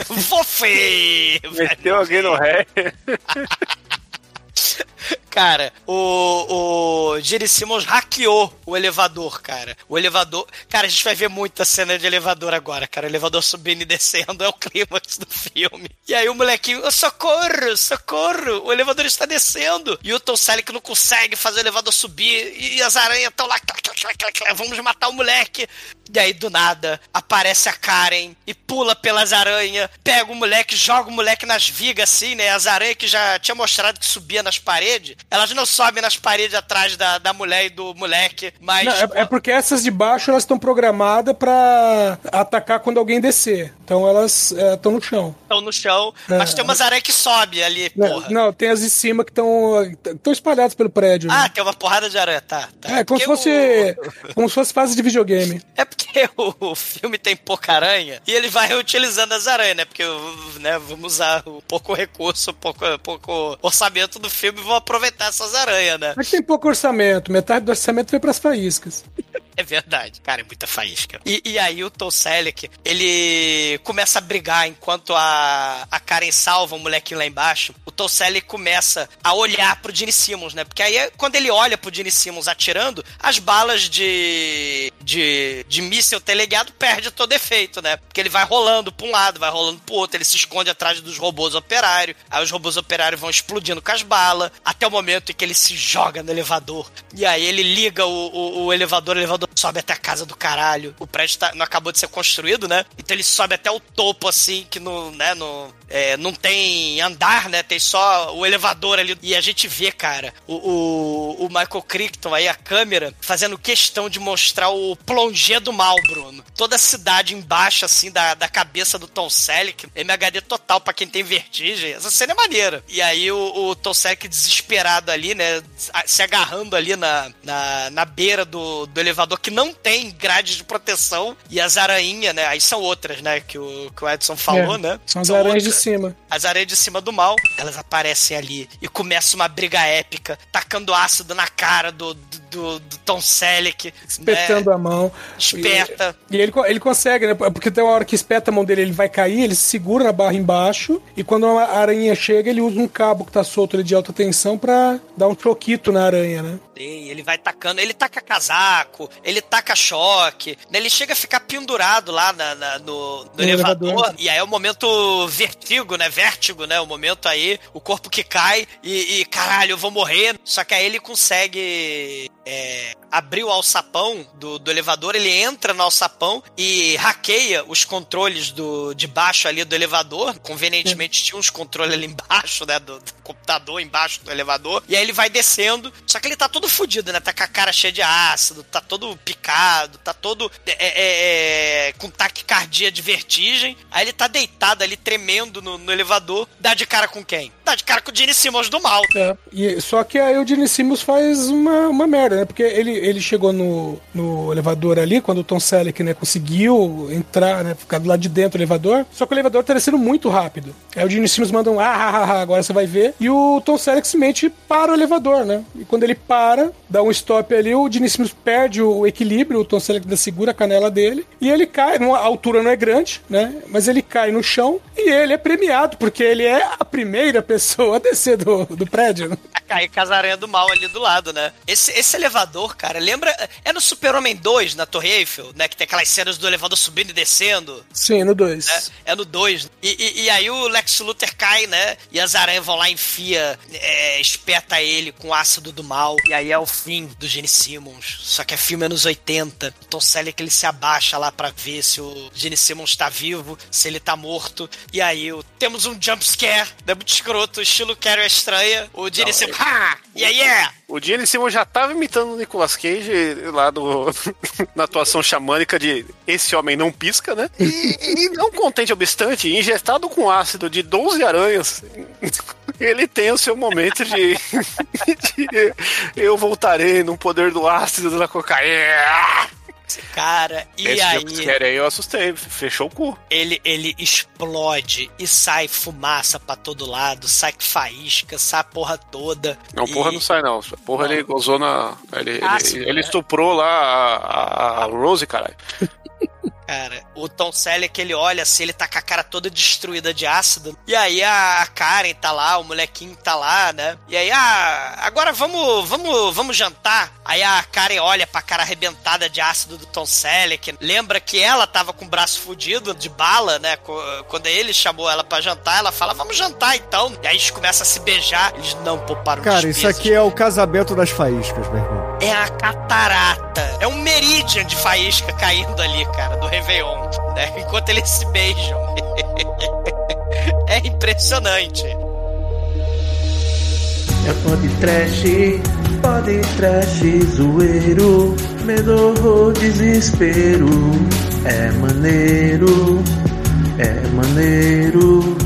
Você! vai Meteu alguém no ré. Cara, o, o Gene Simmons hackeou o elevador, cara. O elevador. Cara, a gente vai ver muita cena de elevador agora, cara. O elevador subindo e descendo é o clímax do filme. E aí o molequinho, "Oh, socorro, socorro, o elevador está descendo. E o Tom Selleck não consegue fazer o elevador subir. E as aranhas estão lá, clac, clac, clac, clac, vamos matar o moleque. E aí, do nada, aparece a Karen e pula pelas aranhas, pega o moleque, joga o moleque nas vigas, assim, né? As aranhas que já tinha mostrado que subia nas paredes, elas não sobem nas paredes atrás da, da mulher e do moleque, mas. Não, é, é porque essas de baixo elas estão programadas pra atacar quando alguém descer. Então elas estão no chão. estão no chão, mas tem umas aranhas que sobem ali, Não, porra. não, tem as de cima que estão estão espalhadas pelo prédio. Ah, né? tem uma porrada de aranha, tá. tá. É, como se fosse. Como se fosse fase de videogame. É porque o filme tem pouca aranha e ele vai reutilizando as aranhas, né? Porque né, vamos usar o pouco recurso, o pouco, pouco orçamento do filme e vamos aproveitar essas aranhas, né? Mas tem pouco orçamento, metade do orçamento foi pras faíscas. É verdade. Cara, é muita faísca. E, e aí o Tom Selleck, ele começa a brigar enquanto a, a Karen salva o molequinho lá embaixo. O Tom Selleck começa a olhar pro Gene Simmons, né? Porque aí, é- quando ele olha pro Gene Simmons atirando, as balas de, de, de míssil teleguiado perde todo efeito, né? Porque ele vai rolando pra um lado, vai rolando pro outro, ele se esconde atrás dos robôs operários. Aí os robôs operários vão explodindo com as balas, até o momento em que ele se joga no elevador. E aí ele liga o, o, o elevador, o elevador sobe até a casa do caralho. O prédio tá- não acabou de ser construído, né? Então ele sobe até o topo, assim, que no, né, no, é, não tem andar, né? Tem só o elevador ali. E a gente vê, cara, o, o, o Michael Crichton aí, a câmera, fazendo questão de mostrar o plongé do mal, Bruno. Toda a cidade embaixo, assim, da, da cabeça do Tom Selleck. MHD total pra quem tem vertigem. Essa cena é maneira. E aí o, o Tom Selleck desesperado ali, né? Se agarrando ali na, na, na beira do, do elevador, que não tem grade de proteção. E as aranhas, né? Aí são outras, né? Que o, que o Edson falou, É, né? São as aranhas de outras- cima. as areias de cima do mal, elas aparecem ali e começa uma briga épica, tacando ácido na cara do, do, do- do Tom Selleck. Espetando né? a mão. Espeta. E ele, co- ele consegue, né? Porque tem uma hora que espeta a mão dele, ele vai cair, ele se segura na barra embaixo. E quando a aranha chega, ele usa um cabo que tá solto ali de alta tensão pra dar um choquito na aranha, né? E ele vai tacando, ele taca casaco, ele taca choque, né? ele chega a ficar pendurado lá na- na- no, no No elevador, elevador. e aí é o momento vertigo, né? Vértigo, né? O momento aí, o corpo que cai e, e, caralho, eu vou morrer. Só que aí ele consegue é, abrir o alçapão do, do elevador, ele entra no alçapão e hackeia os controles do, de baixo ali do elevador. Convenientemente tinha uns controles ali embaixo, né? Do, do computador embaixo do elevador. E aí ele vai descendo. Só que ele tá todo fudido, né? Tá com a cara cheia de ácido, tá todo picado, tá todo é, é, é, com taquicardia de vertigem. Aí ele tá deitado ali, tremendo no, no elevador. Dá de cara com quem? Dá de cara com o Gene Simmons do mal. É, e, só que aí o Gene Simmons faz uma, uma merda, né? Porque ele, ele chegou no, no elevador ali, quando o Tom Selleck, né, conseguiu entrar, né, ficar do lado de dentro do elevador, só que o elevador tá descendo muito rápido. Aí o Gene Simmons manda um ah, ah, ah, agora você vai ver, e o Tom Selleck simplesmente para o elevador, né? E quando ele para, dá um stop ali, o Gene Simmons perde o equilíbrio, o Tom Selleck ainda segura a canela dele, e ele cai, a altura não é grande, né? Mas ele cai no chão e ele é premiado, porque ele é a primeira pessoa a descer do, do prédio. Né? Cair casaranha do mal ali do lado, né? Esse, esse elevador, cara, lembra. É no Super-Homem 2, na Torre Eiffel, né? Que tem aquelas cenas do elevador subindo e descendo. Sim, no 2. É, é, no 2. E, e, e, aí o Lex Luthor cai, né? E as aranhas vão lá e enfia, é, espeta ele com ácido do mal. E aí é o fim do Gene Simmons. Só que é filme anos 80. Tom Selleck ele se abaixa lá para ver se o Gene Simmons tá vivo, se ele tá morto. E aí temos um jump scare, né? Muito escroto, estilo Carrie Estranha. O Gene Simmons, ha! Aí é! O Gene Simmons já tava imitando o Nicolas Cage lá do, na atuação xamânica de Esse Homem Não Pisca, né? E, e não contente obstante, injetado com ácido de 12 aranhas, ele tem o seu momento de, de eu voltarei no poder do ácido da cocaína. Cara, e Esse aí. Esse aí eu assustei, fechou o cu. Ele, ele explode e sai fumaça pra todo lado, sai faísca, sai a porra toda. Não, e... porra não sai não. Porra não. ele gozou na. Ele, ah, ele, sim, ele estuprou lá a, a, a Rose, caralho. Cara, o Tom Selleck, ele olha assim, ele tá com a cara toda destruída de ácido. E aí a Karen tá lá, o molequinho tá lá, né? E aí, ah, agora vamos, vamos, vamos jantar. Aí a Karen olha pra cara arrebentada de ácido do Tom Selleck. Lembra que ela tava com o braço fudido de bala, né? Quando ele chamou ela para jantar, ela fala, vamos jantar então. E aí eles começam a se beijar. Eles não pouparam Cara, isso aqui é o casamento das faíscas, meu irmão. É a catarata. É um meridian de faísca caindo ali, cara, do Réveillon, né? Enquanto eles se beijam. é impressionante. É pode trash, pode trash, zoeiro, medo ou desespero. É maneiro, é maneiro.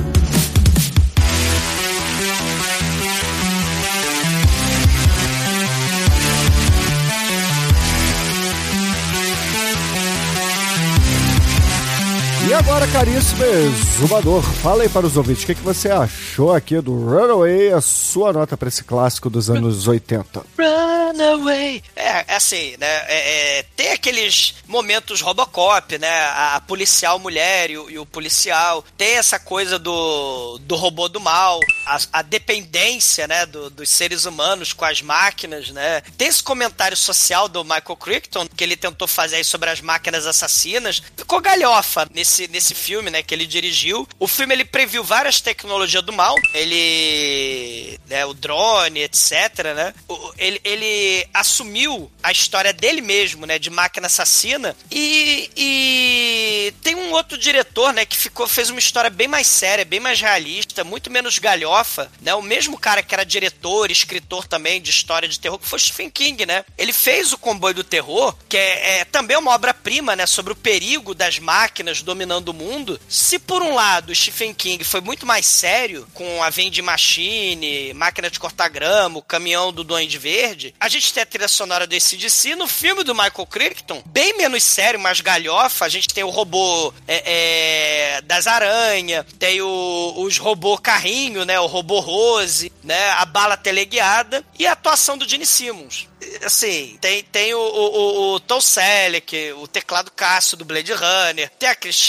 Agora, caríssimo exumador, fala aí para os ouvintes, o que, que você achou aqui do Runaway, a sua nota para esse clássico dos anos 80? Runaway! É, é assim, né? É, é, tem aqueles momentos Robocop, né? A, a policial mulher e o, e o, policial. Tem essa coisa do, do robô do mal, a, a dependência, né? Do, dos seres humanos com as máquinas, né? Tem esse comentário social do Michael Crichton, que ele tentou fazer aí sobre as máquinas assassinas. Ficou galhofa nesse nesse, filme, né, que ele dirigiu. O filme ele previu várias tecnologias do mal. Ele, né, o drone, etc, né? Ele, ele assumiu a história dele mesmo, né, de máquina assassina. E, e tem um outro diretor, né, que ficou fez uma história bem mais séria, bem mais realista, muito menos galhofa, né? O mesmo cara que era diretor, escritor também de história de terror, que foi Stephen King, né? Ele fez o Comboio do Terror, que é, é também uma obra-prima, né, sobre o perigo das máquinas dominando dominando o mundo. Se por um lado Stephen King foi muito mais sério com a Vending Machine, máquina de cortar grama, o caminhão do Duende Verde, a gente tem a trilha sonora do ACDC no filme do Michael Crichton, bem menos sério, mais galhofa. A gente tem o robô é, é, das aranhas, tem o, os robô carrinho, né? O robô Rose, né? A bala teleguiada e a atuação do Gene Simmons assim, tem, tem o, o, o Tom Selleck, o teclado Cássio do Blade Runner, tem a Chris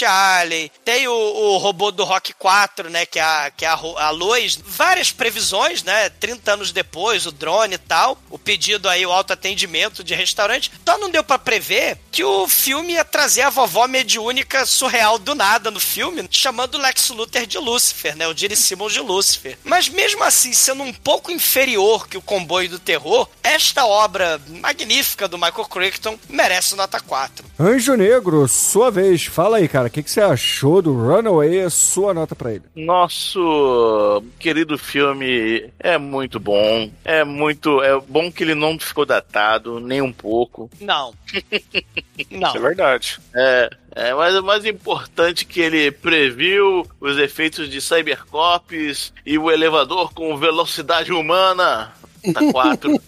tem o, o robô do Rock 4, né, que é a, que é a, a Lois. Várias previsões, né, 30 anos depois, o drone e tal, o pedido aí, o autoatendimento de restaurante. Só não deu para prever que o filme ia trazer a vovó mediúnica surreal do nada no filme, chamando Lex Luthor de Lucifer, né, o Gene Simmons de Lucifer. Mas mesmo assim, sendo um pouco inferior que o comboio do terror, esta obra obra magnífica do Michael Crichton, merece nota 4. Anjo Negro, sua vez. Fala aí, cara. O que, que você achou do Runaway? A sua nota pra ele. Nosso querido filme é muito bom. É muito. É bom que ele não ficou datado, nem um pouco. Não. Não. É verdade. É, é, mas o mais importante é que ele previu os efeitos de Cybercops e o elevador com velocidade humana. Tá 4.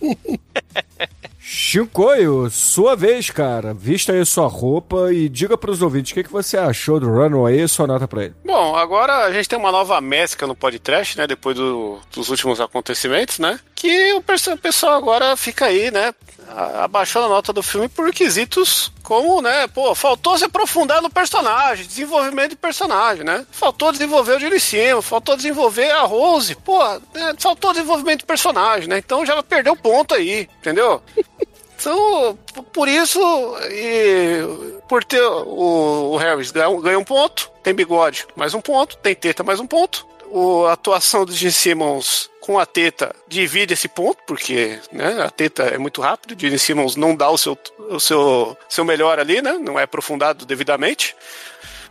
Chicoio, sua vez, cara. Vista aí sua roupa e diga pros ouvintes o que, que você achou do Runaway e sua nota pra ele. Bom, agora a gente tem uma nova mescla no podcast, né? Depois do- dos últimos acontecimentos, né? Que o pessoal agora fica aí, né? a- Abaixando a nota do filme por requisitos como, né? Pô, faltou se aprofundar no personagem, desenvolvimento de personagem, né? Faltou desenvolver o Simmons, faltou desenvolver a Rose, pô, né, faltou desenvolvimento de personagem, né? Então já perdeu ponto aí, entendeu? Então, por isso, e por ter o, o Harris ganha, um- ponto, tem bigode mais um ponto, tem teta mais um ponto. O, a atuação do Gene Simmons com a teta divide esse ponto, porque né, a teta é muito rápido, o Gene Simmons não dá o seu, o seu, seu melhor ali, né? Não é aprofundado devidamente.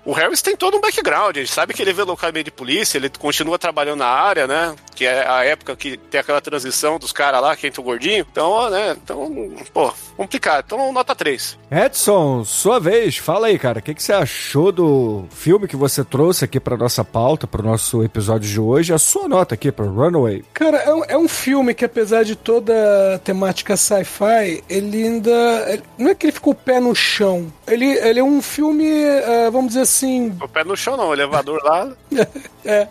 O Harris tem todo um background, a gente sabe que ele veio local meio de polícia, ele continua trabalhando na área, né? Que é a época que tem aquela transição dos caras lá, que entra o gordinho. Então, né? Então, pô, complicado. Então, nota 3. Edson, sua vez. Fala aí, cara. O que, que você achou do filme que você trouxe aqui pra nossa pauta, pro nosso episódio de hoje? A sua nota aqui pra Runaway. Cara, é um, é um filme que, apesar de toda a temática sci-fi, ele ainda. não é que ele ficou o pé no chão. Ele, ele é um filme, ah, vamos dizer assim. O pé no chão não, o elevador lá. É,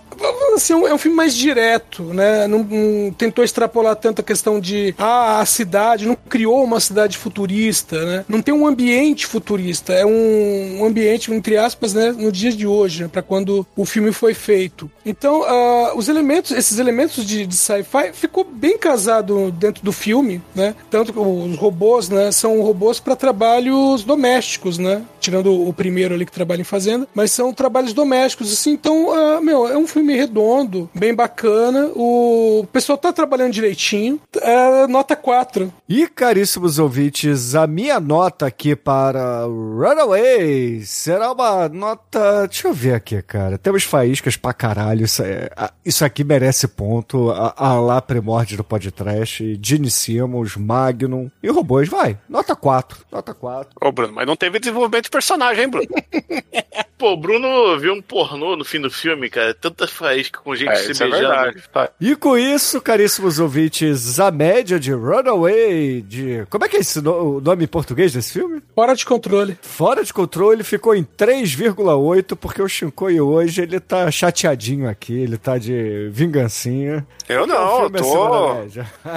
assim, é um- é um filme mais direto, né? Não, não tentou extrapolar tanto a questão de ah, a cidade, não criou uma cidade futurista, né? Não tem um ambiente futurista, é um, um ambiente, entre aspas, né, no dia de hoje, né, para quando o filme foi feito. Então, ah, os elementos, esses elementos de, de sci-fi ficou bem casado dentro do filme, né? Tanto que os robôs, né, são robôs para trabalhos domésticos, né? Tirando o primeiro ali que trabalha em fazenda, mas são trabalhos domésticos, assim. Então, ah, meu, é um filme redondo, bem bacana. O pessoal tá trabalhando direitinho. É, nota 4. E, caríssimos ouvintes, a minha nota aqui para Runaway será uma nota. Deixa eu ver aqui, cara. Temos faíscas pra caralho. Isso, é- isso aqui merece ponto. A, a lá primórdia do podcast. Gene Simmons, Magnum e robôs. Vai, nota 4. Nota 4. Ô, Bruno, mas não teve desenvolvimento personagem, hein, Bruno? Pô, o Bruno viu um pornô no fim do filme, cara. Tanta faísca com gente É, se é beijando. verdade. Tá. E com isso, caríssimos ouvintes, a média de Runaway de. Como é que é esse no- o nome em português desse filme? Fora de controle. Fora de controle ficou em 3,8, porque o Shinkoi hoje ele tá chateadinho aqui, ele tá de vingancinha. Eu não, eu tô.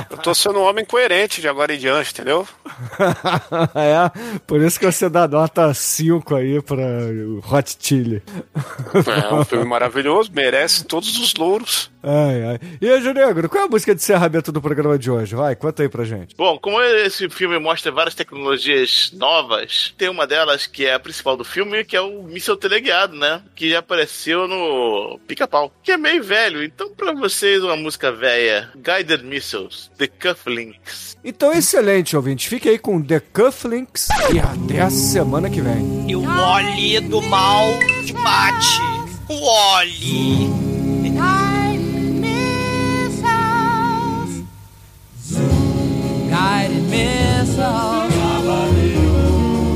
Eu tô sendo um homem coerente de agora em diante, entendeu? é, por isso que você dá nota 5 aí pra o Hot Chili. É um filme maravilhoso, merece todos os louros. Ai, ai. E aí, Negro, qual é a música de encerramento do programa de hoje? Vai, conta aí pra gente. Bom, como esse filme mostra várias tecnologias novas, tem uma delas que é a principal do filme, que é o míssil teleguiado, né? Que já apareceu no Pica-Pau, que é meio velho. Então, pra vocês, uma música velha, Guided Missiles, The Cufflinks. Então, excelente, ouvinte. Fique aí com The Cufflinks e até a semana que vem. E o Wally do mal bate. O Wally. Missiles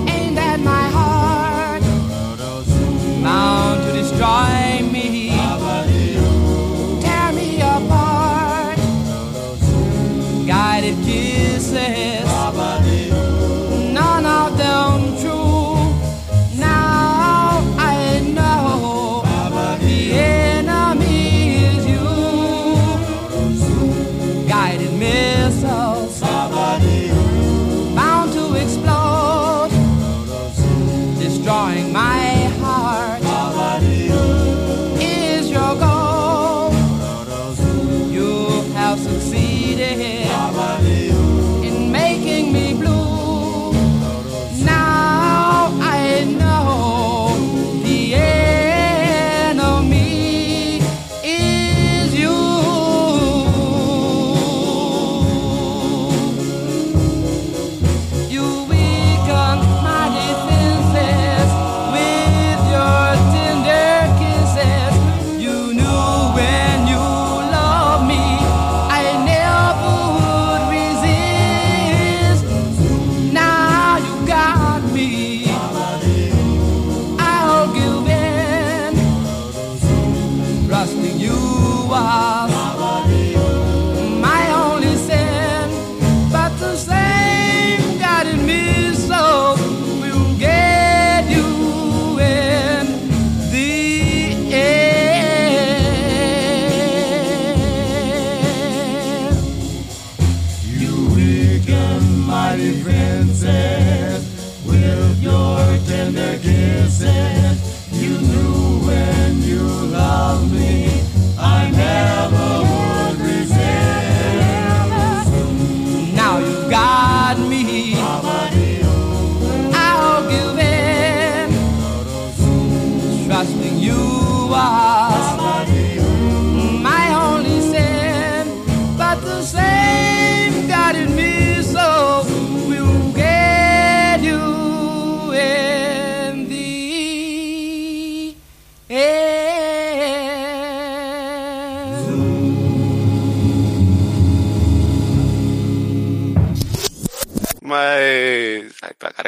aimed at my heart, bound to destroy destroying my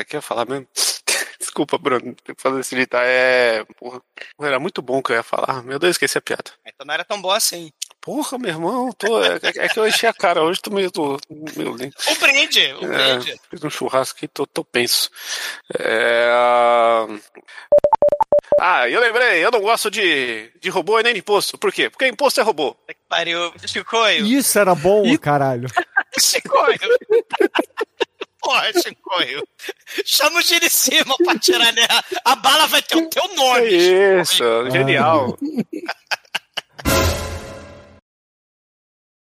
que eu ia falar mesmo. Desculpa, Bruno. Tem que fazer esse editar. É. Porra. Era muito bom o que eu ia falar. Meu Deus, esqueci a piada. Então não era tão bom assim. Porra, meu irmão, tô, é, é que eu enchi a cara hoje, tô meio. Tô, meio lento. O brinde, o É, brinde. fiz um churrasco aqui, tô, tô penso. É, ah, eu lembrei, eu não gosto de, de robô e nem de imposto. Por quê? Porque imposto é robô. Pariu, Chicoio. Isso era bom, caralho. Chicoio. Porra, Chicoio. Chama o de cima pra tirar, né? A bala vai ter o teu nome. Isso, genial.